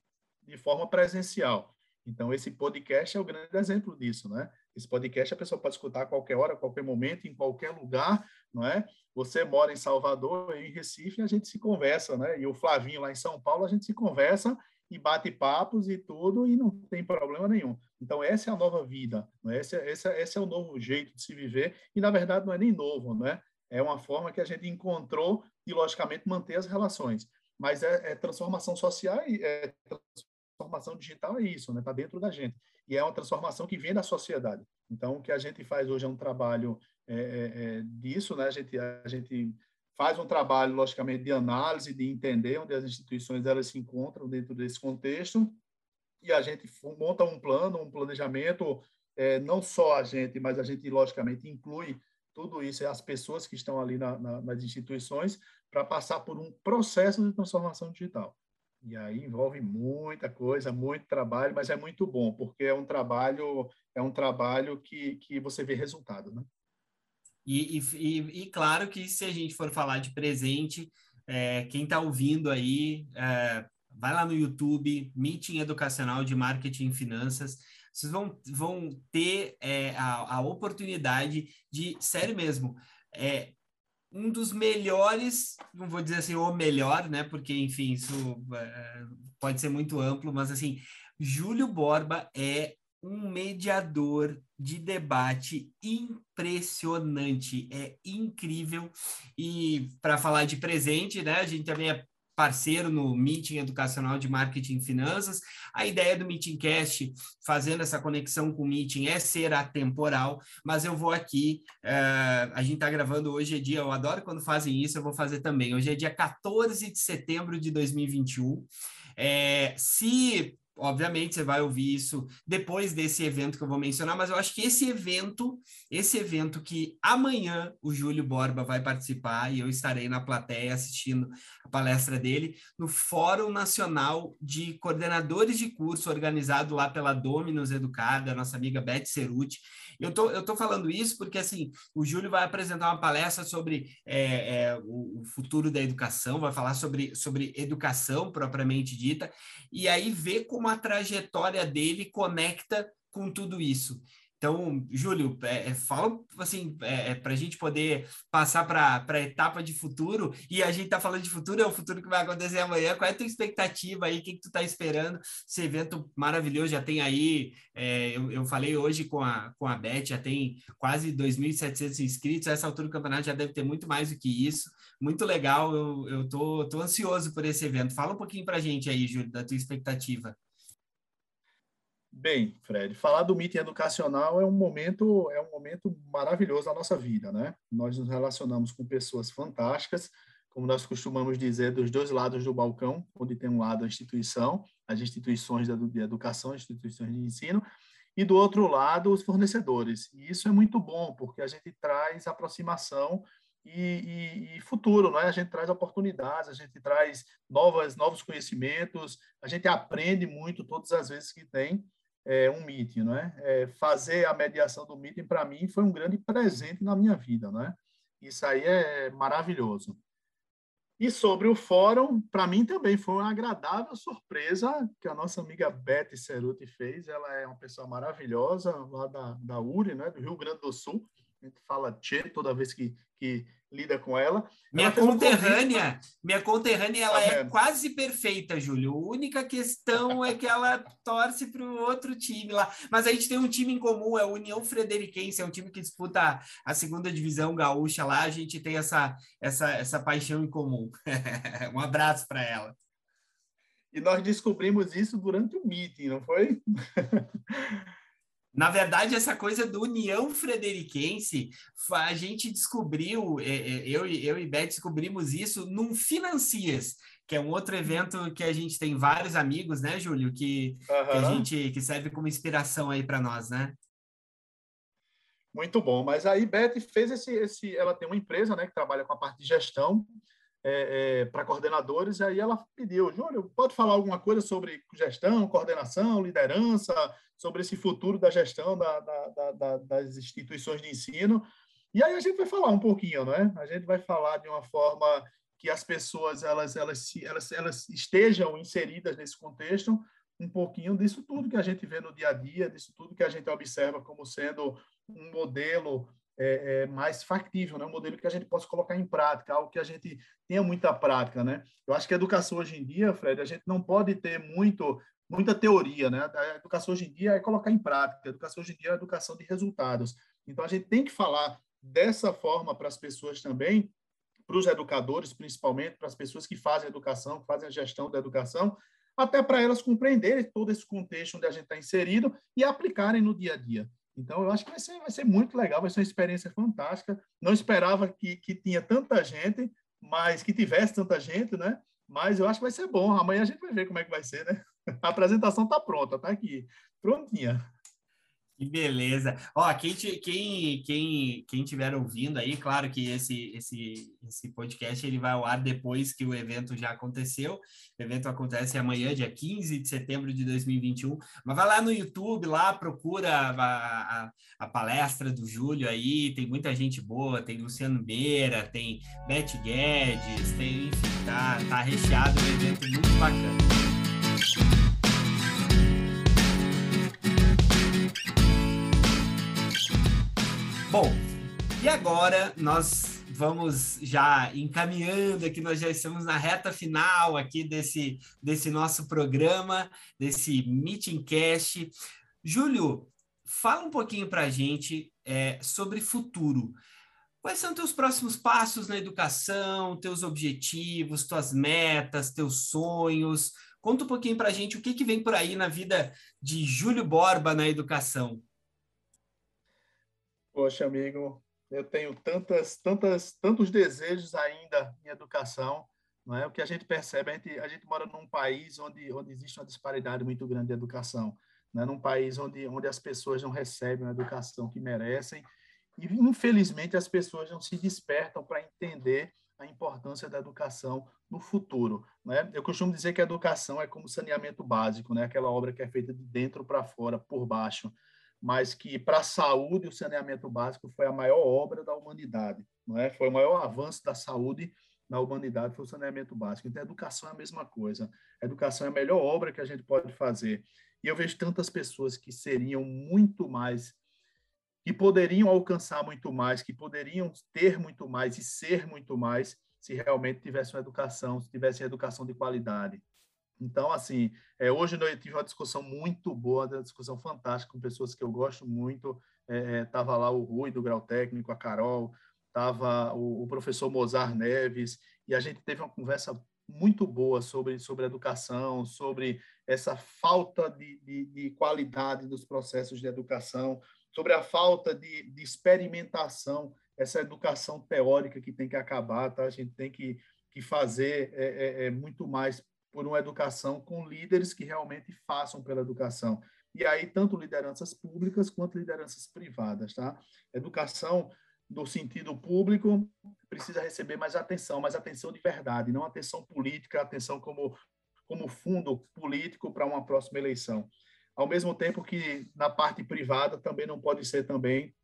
de forma presencial. Então, esse podcast é o grande exemplo disso, né? Esse podcast a pessoa pode escutar a qualquer hora, a qualquer momento, em qualquer lugar, não é? Você mora em Salvador, eu em Recife, a gente se conversa, né? E o Flavinho lá em São Paulo, a gente se conversa e bate papos e tudo e não tem problema nenhum. Então essa é a nova vida, né? esse, esse, esse é o novo jeito de se viver e na verdade não é nem novo, né? É uma forma que a gente encontrou e logicamente manter as relações. Mas é, é transformação social é transformação digital é isso, né? Está dentro da gente e é uma transformação que vem da sociedade. Então o que a gente faz hoje é um trabalho é, é, é disso, né? A gente a gente faz um trabalho, logicamente, de análise, de entender onde as instituições elas se encontram dentro desse contexto, e a gente monta um plano, um planejamento, é, não só a gente, mas a gente, logicamente, inclui tudo isso, as pessoas que estão ali na, na, nas instituições, para passar por um processo de transformação digital. E aí envolve muita coisa, muito trabalho, mas é muito bom, porque é um trabalho, é um trabalho que, que você vê resultado, né? E, e, e, claro que se a gente for falar de presente, é, quem está ouvindo aí, é, vai lá no YouTube, Meeting Educacional de Marketing e Finanças. Vocês vão, vão ter é, a, a oportunidade de, sério mesmo, é, um dos melhores, não vou dizer assim o melhor, né? Porque, enfim, isso é, pode ser muito amplo, mas assim, Júlio Borba é um mediador de debate impressionante, é incrível. E para falar de presente, né, a gente também é parceiro no Meeting Educacional de Marketing e Finanças. A ideia do Meeting Cast, fazendo essa conexão com o Meeting, é ser atemporal, mas eu vou aqui, uh, a gente está gravando hoje é dia, eu adoro quando fazem isso, eu vou fazer também. Hoje é dia 14 de setembro de 2021. É, se obviamente você vai ouvir isso depois desse evento que eu vou mencionar, mas eu acho que esse evento, esse evento que amanhã o Júlio Borba vai participar e eu estarei na plateia assistindo a palestra dele no Fórum Nacional de Coordenadores de Curso organizado lá pela Dominus Educada, nossa amiga Beth Ceruti. Eu tô, eu tô falando isso porque, assim, o Júlio vai apresentar uma palestra sobre é, é, o, o, futuro da educação, vai falar sobre, sobre educação propriamente dita, e aí ver como a trajetória dele conecta com tudo isso. Então, Júlio, é, é fala assim, é, é para a gente poder passar para a etapa de futuro, e a gente está falando de futuro, é o futuro que vai acontecer amanhã. Qual é a tua expectativa aí? O que, que tu está esperando? Esse evento maravilhoso já tem aí, é, eu, eu, falei hoje com a, com a Beth, já tem quase 2.700 inscritos. Essa altura do campeonato já deve ter muito mais do que isso. Muito legal, eu, eu tô, tô ansioso por esse evento. Fala um pouquinho para a gente aí, Júlio, da tua expectativa. Bem, Fred, falar do meeting educacional é um momento é um momento maravilhoso da nossa vida, né? Nós nos relacionamos com pessoas fantásticas, como nós costumamos dizer, dos dois lados do balcão, onde tem um lado a instituição, as instituições de educação, as instituições de ensino, e do outro lado os fornecedores. E isso é muito bom, porque a gente traz aproximação e, e, e, futuro, né? A gente traz oportunidades, a gente traz novas, novos conhecimentos, a gente aprende muito todas as vezes que tem é, um meeting, né? É, fazer a mediação do meeting para mim foi um grande presente na minha vida, né? Isso aí é maravilhoso. E sobre o fórum, para mim também foi uma agradável surpresa que a nossa amiga Beth Ceruti fez. Ela é uma pessoa maravilhosa lá da, da URI, né, do Rio Grande do Sul. A gente fala Tchê toda vez que, que lida com ela. Minha ela conterrânea, um minha conterrânea, ela tá é quase perfeita, Júlio. A única questão é que ela torce para o outro time lá. Mas a gente tem um time em comum, é a União Frederiquense, é um time que disputa a segunda divisão gaúcha lá. A gente tem essa, essa, essa paixão em comum. um abraço para ela. E nós descobrimos isso durante o meeting, não foi? Na verdade, essa coisa do União Frederiquense, a gente descobriu, é, é, eu, eu e Beth descobrimos isso num Financias, que é um outro evento que a gente tem vários amigos, né, Júlio, que, uhum. que a gente que serve como inspiração aí para nós, né? Muito bom. Mas aí Beth fez esse, esse, ela tem uma empresa, né, que trabalha com a parte de gestão é, é, para coordenadores. E aí ela pediu, Júlio, pode falar alguma coisa sobre gestão, coordenação, liderança, sobre esse futuro da gestão da, da, da, das instituições de ensino. E aí a gente vai falar um pouquinho, não é? A gente vai falar de uma forma que as pessoas elas, elas, elas, elas estejam inseridas nesse contexto, um pouquinho disso tudo que a gente vê no dia a dia, disso tudo que a gente observa como sendo um modelo é, é, mais factível, né? um modelo que a gente possa colocar em prática, algo que a gente tenha muita prática. Né? Eu acho que a educação hoje em dia, Fred, a gente não pode ter muito muita teoria, né? A educação hoje em dia é colocar em prática. A educação hoje em dia é a educação de resultados. Então a gente tem que falar dessa forma para as pessoas também, para os educadores, principalmente, para as pessoas que fazem educação, que fazem a gestão da educação, até para elas compreenderem todo esse contexto onde a gente está inserido e aplicarem no dia a dia. Então, eu acho que vai ser, vai ser muito legal, vai ser uma experiência fantástica. Não esperava que, que tinha tanta gente, mas que tivesse tanta gente, né? Mas eu acho que vai ser bom. Amanhã a gente vai ver como é que vai ser, né? A apresentação está pronta, está aqui, prontinha. Que beleza. Ó, quem, quem, quem, quem tiver ouvindo aí, claro que esse, esse, esse podcast ele vai ao ar depois que o evento já aconteceu. O evento acontece amanhã, dia 15 de setembro de 2021. Mas vai lá no YouTube, lá procura a, a, a palestra do Júlio aí. Tem muita gente boa, tem Luciano Beira, tem Beth Guedes, tem, enfim, tá, tá recheado um evento muito bacana. E agora nós vamos já encaminhando aqui, nós já estamos na reta final aqui desse, desse nosso programa, desse Meeting Cast. Júlio, fala um pouquinho para a gente é, sobre futuro. Quais são teus próximos passos na educação, teus objetivos, tuas metas, teus sonhos? Conta um pouquinho para a gente o que, que vem por aí na vida de Júlio Borba na educação. Poxa, amigo, eu tenho tantas, tantas, tantos desejos ainda em educação. Não é o que a gente percebe. A gente, a gente mora num país onde, onde existe uma disparidade muito grande de educação. Né? Num país onde, onde as pessoas não recebem a educação que merecem. E, infelizmente, as pessoas não se despertam para entender a importância da educação no futuro. Né? Eu costumo dizer que a educação é como saneamento básico, né? aquela obra que é feita de dentro para fora, por baixo mas que para a saúde o saneamento básico foi a maior obra da humanidade, não é? Foi o maior avanço da saúde na humanidade foi o saneamento básico. Então, a educação é a mesma coisa. A educação é a melhor obra que a gente pode fazer. E eu vejo tantas pessoas que seriam muito mais, que poderiam alcançar muito mais, que poderiam ter muito mais e ser muito mais se realmente tivessem uma educação, se tivessem educação de qualidade. Então, assim, é, hoje eu tive uma discussão muito boa, uma discussão fantástica com pessoas que eu gosto muito. Estava é, é lá o Rui, do Grau Técnico, a Carol, estava o, o, professor Mozart Neves, e a gente teve uma conversa muito boa sobre, sobre educação, sobre essa falta de, de, de qualidade dos processos de educação, sobre a falta de, de experimentação, essa educação teórica que tem que acabar, tá? A gente tem que, que fazer é, é, é muito mais por uma educação com líderes que realmente façam pela educação. E aí, tanto lideranças públicas quanto lideranças privadas, tá? Educação no sentido público precisa receber mais atenção, mais atenção de verdade, não atenção política, atenção como, como fundo político para uma próxima eleição. Ao mesmo tempo que na parte privada também não pode ser também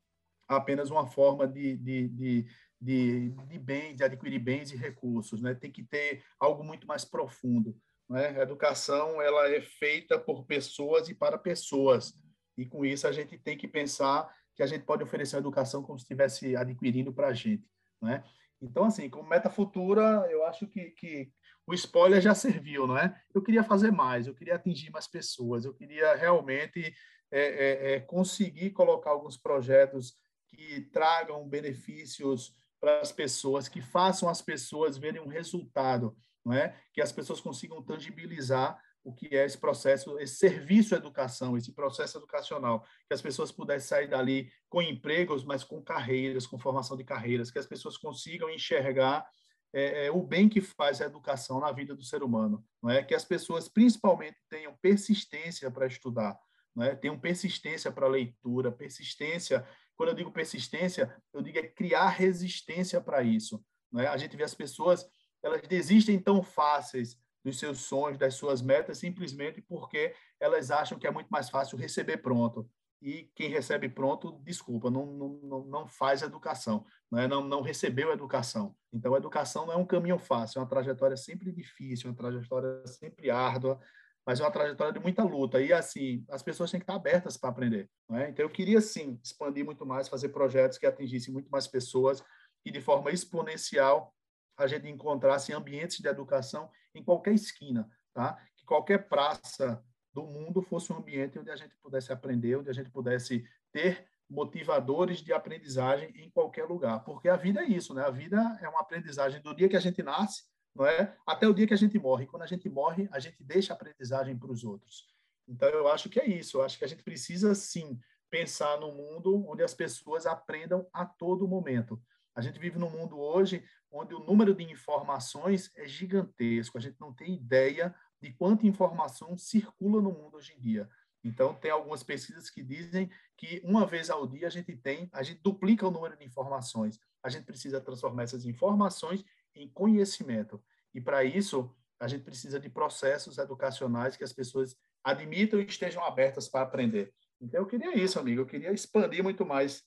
apenas uma forma de, de, de de, de bens, de adquirir bens e recursos, né? Tem que ter algo muito mais profundo, né? A educação ela é feita por pessoas e para pessoas, e com isso a gente tem que pensar que a gente pode oferecer a educação como se estivesse adquirindo para a gente, né? Então, assim, como meta futura, eu acho que, que o spoiler já serviu, não é? Eu queria fazer mais, eu queria atingir mais pessoas, eu queria realmente é, é, é, conseguir colocar alguns projetos que tragam benefícios para as pessoas, que façam as pessoas verem um resultado não é? Que as pessoas consigam tangibilizar o que é esse processo, esse serviço educação, esse processo educacional, que as pessoas pudessem sair dali com empregos, mas com carreiras, com formação de carreiras, que as pessoas consigam enxergar é, é, o bem que faz a educação na vida do ser humano, não é? Que as pessoas principalmente tenham persistência para estudar, não é? Tenham persistência para leitura, persistência. Quando eu digo persistência, eu digo é criar resistência para isso, não é? A gente vê as pessoas, elas desistem tão fáceis dos seus sonhos, das suas metas, simplesmente porque elas acham que é muito mais fácil receber pronto. E quem recebe pronto, desculpa, não, não, não faz educação, não, é? não, não recebeu educação. Então, a educação não é um caminho fácil, é uma trajetória sempre difícil, uma trajetória sempre árdua, mas é uma trajetória de muita luta. E, assim, as pessoas têm que estar abertas para aprender. É? Então, eu queria, sim, expandir muito mais, fazer projetos que atingissem muito mais pessoas e, de forma exponencial, a gente encontrasse ambientes de educação em qualquer esquina, tá? Que qualquer praça do mundo fosse um ambiente onde a gente pudesse aprender, onde a gente pudesse ter motivadores de aprendizagem em qualquer lugar, porque a vida é isso, né? A vida é uma aprendizagem do dia que a gente nasce, não é? Até o dia que a gente morre. Quando a gente morre, a gente deixa a aprendizagem para os outros. Então eu acho que é isso. Eu acho que a gente precisa sim pensar no mundo onde as pessoas aprendam a todo momento. A gente vive num mundo hoje onde o número de informações é gigantesco. A gente não tem ideia de quanta informação circula no mundo hoje em dia. Então, tem algumas pesquisas que dizem que uma vez ao dia a gente tem, a gente duplica o número de informações. A gente precisa transformar essas informações em conhecimento. E para isso, a gente precisa de processos educacionais que as pessoas admitam e estejam abertas para aprender. Então, eu queria isso, amigo. Eu queria expandir muito mais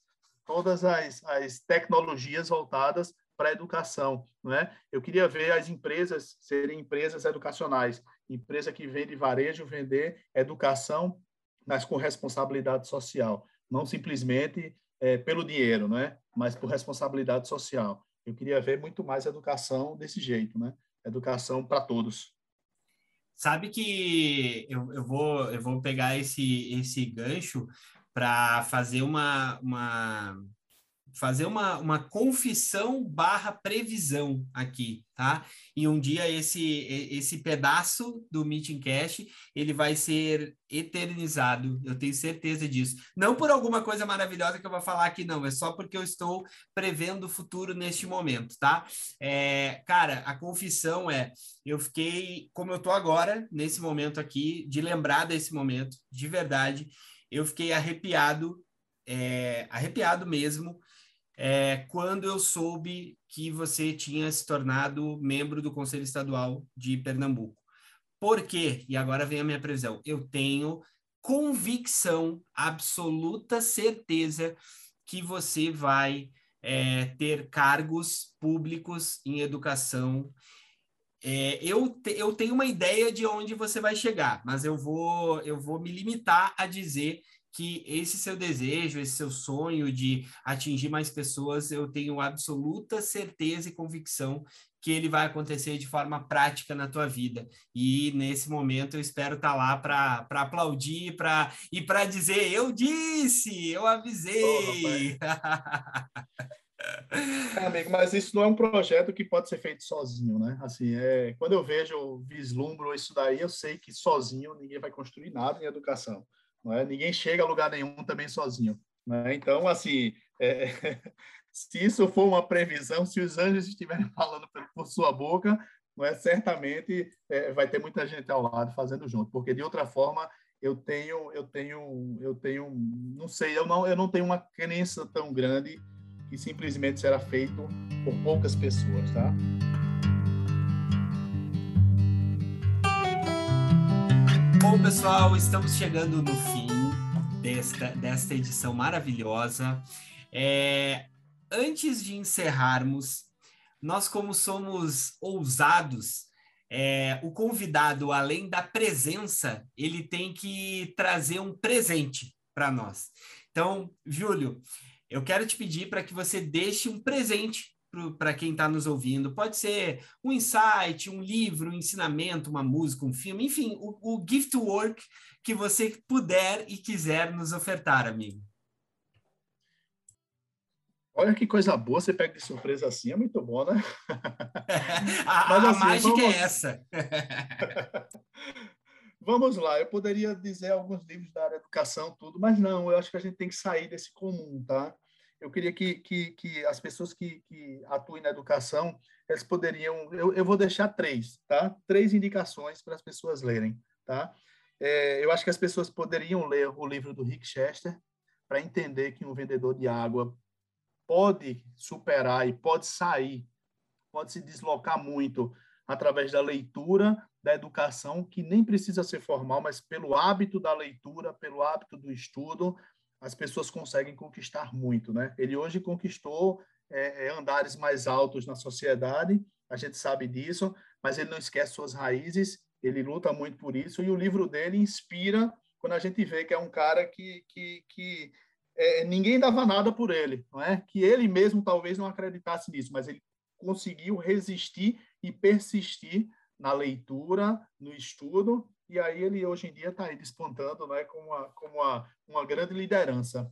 todas as, as tecnologias voltadas para a educação, não é? Eu queria ver as empresas serem empresas educacionais, empresa que vende varejo, vender educação, mas com responsabilidade social, não simplesmente é, pelo dinheiro, não é? Mas por responsabilidade social. Eu queria ver muito mais educação desse jeito, né? Educação para todos. Sabe que eu, eu, vou, eu vou pegar esse, esse gancho para fazer uma, uma fazer uma, uma confissão barra previsão aqui, tá? E um dia esse esse pedaço do Meeting Cash, ele vai ser eternizado, eu tenho certeza disso. Não por alguma coisa maravilhosa que eu vou falar aqui, não, é só porque eu estou prevendo o futuro neste momento, tá? É, cara, a confissão é, eu fiquei, como eu tô agora, nesse momento aqui, de lembrar desse momento, de verdade, eu fiquei arrepiado, é, arrepiado mesmo, é, quando eu soube que você tinha se tornado membro do Conselho Estadual de Pernambuco. Por quê? E agora vem a minha previsão. Eu tenho convicção, absoluta certeza que você vai é, ter cargos públicos em educação. É, eu, te, eu tenho uma ideia de onde você vai chegar, mas eu vou, eu vou me limitar a dizer que esse seu desejo, esse seu sonho de atingir mais pessoas, eu tenho absoluta certeza e convicção que ele vai acontecer de forma prática na tua vida. E nesse momento eu espero estar tá lá para aplaudir pra, e para dizer: eu disse, eu avisei. é, amigo, mas isso não é um projeto que pode ser feito sozinho, né? Assim, é, quando eu vejo, vislumbro isso daí, eu sei que sozinho ninguém vai construir nada em educação. É? Ninguém chega a lugar nenhum também sozinho. É? Então, assim, é, se isso for uma previsão, se os anjos estiverem falando por sua boca, não é certamente é, vai ter muita gente ao lado fazendo junto, porque de outra forma eu tenho eu tenho eu tenho não sei eu não eu não tenho uma crença tão grande que simplesmente será feito por poucas pessoas, tá? Bom, pessoal, estamos chegando no fim desta, desta edição maravilhosa. É, antes de encerrarmos, nós, como somos ousados, é, o convidado, além da presença, ele tem que trazer um presente para nós. Então, Júlio, eu quero te pedir para que você deixe um presente para quem está nos ouvindo. Pode ser um insight, um livro, um ensinamento, uma música, um filme, enfim, o, o gift work que você puder e quiser nos ofertar, amigo. Olha que coisa boa, você pega de surpresa assim, é muito bom, né? a, Mas, assim, a mágica vamos... é essa. vamos lá, eu poderia dizer alguns livros da área de educação, tudo, mas não, eu acho que a gente tem que sair desse comum, tá? Eu queria que, que, que as pessoas que, que atuem na educação, eles poderiam, eu, eu vou deixar três, tá? Três indicações para as pessoas lerem, tá? É, eu acho que as pessoas poderiam ler o livro do Rick Chester para entender que um vendedor de água pode superar e pode sair, pode se deslocar muito através da leitura, da educação, que nem precisa ser formal, mas pelo hábito da leitura, pelo hábito do estudo, as pessoas conseguem conquistar muito, né? Ele hoje conquistou é, é, andares mais altos na sociedade, a gente sabe disso, mas ele não esquece suas raízes, ele luta muito por isso, e o livro dele inspira quando a gente vê que é um cara que, que, que é, ninguém dava nada por ele, não é? Que ele mesmo talvez não acreditasse nisso, mas ele conseguiu resistir e persistir na leitura, no estudo, e aí ele hoje em dia está aí despontando, né, como uma, como uma, uma grande liderança.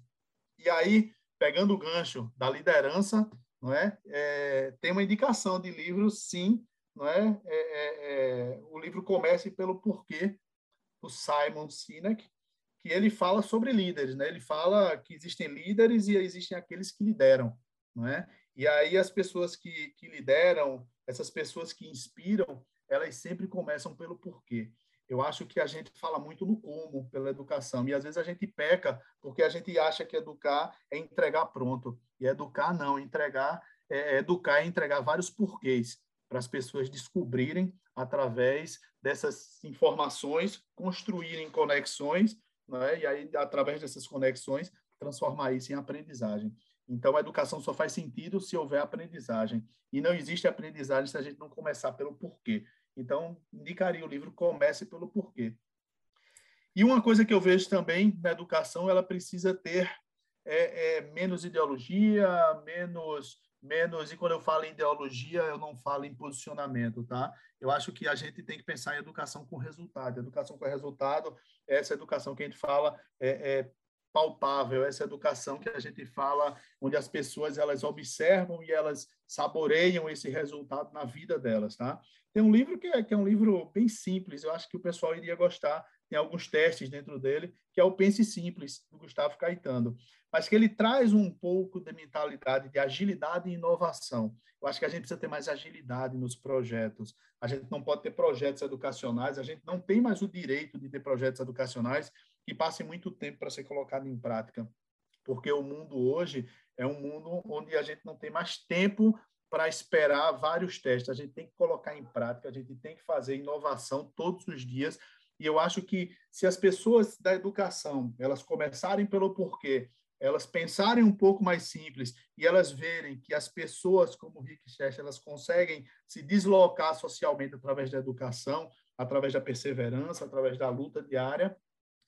E aí, pegando o gancho da liderança, não é? é tem uma indicação de livro, sim, não é? é, é, é o livro Comece pelo Porquê, do Simon Sinek, que ele fala sobre líderes, né? Ele fala que existem líderes e existem aqueles que lideram, não é? E aí as pessoas que, que lideram, essas pessoas que inspiram, elas sempre começam pelo porquê. Eu acho que a gente fala muito no como, pela educação, e às vezes a gente peca porque a gente acha que educar é entregar pronto. E educar não, entregar é, é educar é entregar vários porquês para as pessoas descobrirem através dessas informações, construírem conexões né? e aí, através dessas conexões, transformar isso em aprendizagem. Então, a educação só faz sentido se houver aprendizagem. E não existe aprendizagem se a gente não começar pelo porquê. Então, indicaria o livro Comece pelo Porquê. E uma coisa que eu vejo também na educação, ela precisa ter é, é, menos ideologia, menos menos, e quando eu falo em ideologia, eu não falo em posicionamento, tá? Eu acho que a gente tem que pensar em educação com resultado. Educação com resultado, essa educação que a gente fala é, é palpável, essa educação que a gente fala, onde as pessoas elas observam e elas saboreiam esse resultado na vida delas, tá? Tem um livro que é, que é um livro bem simples, eu acho que o pessoal iria gostar, tem alguns testes dentro dele, que é o Pense Simples, do Gustavo Caetano mas que ele traz um pouco de mentalidade de agilidade e inovação. Eu acho que a gente precisa ter mais agilidade nos projetos. A gente não pode ter projetos educacionais, a gente não tem mais o direito de ter projetos educacionais que passem muito tempo para ser colocado em prática, porque o mundo hoje é um mundo onde a gente não tem mais tempo para esperar vários testes. A gente tem que colocar em prática, a gente tem que fazer inovação todos os dias. E eu acho que se as pessoas da educação elas começarem pelo porquê elas pensarem um pouco mais simples e elas verem que as pessoas como o Rick Chester, elas conseguem se deslocar socialmente através da educação, através da perseverança, através da luta diária,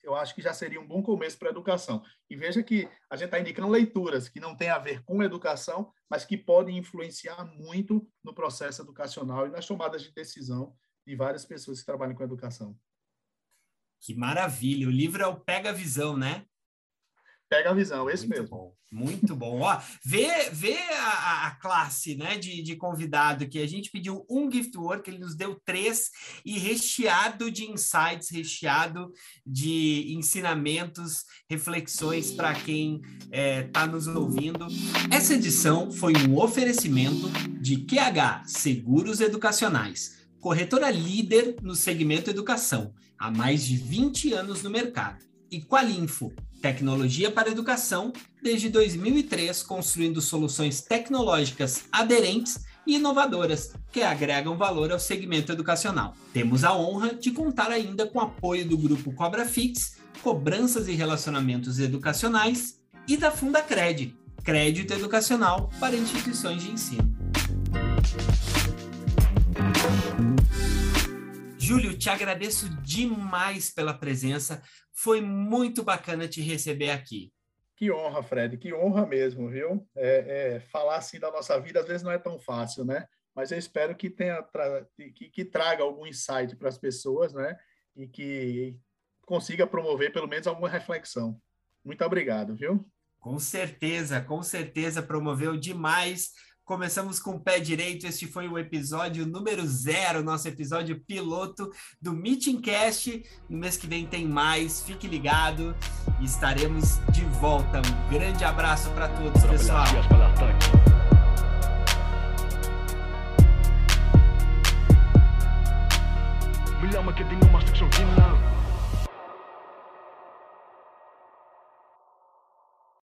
eu acho que já seria um bom começo para a educação. E veja que a gente está indicando leituras que não têm a ver com educação, mas que podem influenciar muito no processo educacional e nas tomadas de decisão de várias pessoas que trabalham com educação. Que maravilha! O livro é o Pega a Visão, né? Pega a visão, esse muito mesmo. Bom, muito bom. Ó, vê vê a, a, classe né, de, de convidado que a gente pediu um gift work, ele nos deu três, e recheado de insights, recheado de ensinamentos, reflexões para quem está é, tá nos ouvindo. Essa edição foi um oferecimento de QH Seguros Educacionais, corretora líder no segmento educação, há mais de 20 anos no mercado. E Qualinfo, Tecnologia para Educação, desde 2003, construindo soluções tecnológicas aderentes e inovadoras que agregam valor ao segmento educacional. Temos a honra de contar ainda com apoio do grupo Cobra Fix, Cobranças e Relacionamentos Educacionais e da Fundacred, Crédito Educacional para Instituições de Ensino. Júlio, te agradeço demais pela presença. Foi muito bacana te receber aqui. Que honra, Fred, que honra mesmo, viu? É, é, falar assim da nossa vida às vezes não é tão fácil, né? Mas eu espero que tenha que, que traga algum insight para as pessoas, né? E que consiga promover pelo menos alguma reflexão. Muito obrigado, viu? Com certeza, com certeza promoveu demais. Começamos com o pé direito. Este foi o episódio número zero, nosso episódio piloto do Meetingcast. No mês que vem tem mais. Fique ligado e estaremos de volta. Um grande abraço para todos, pessoal. Και την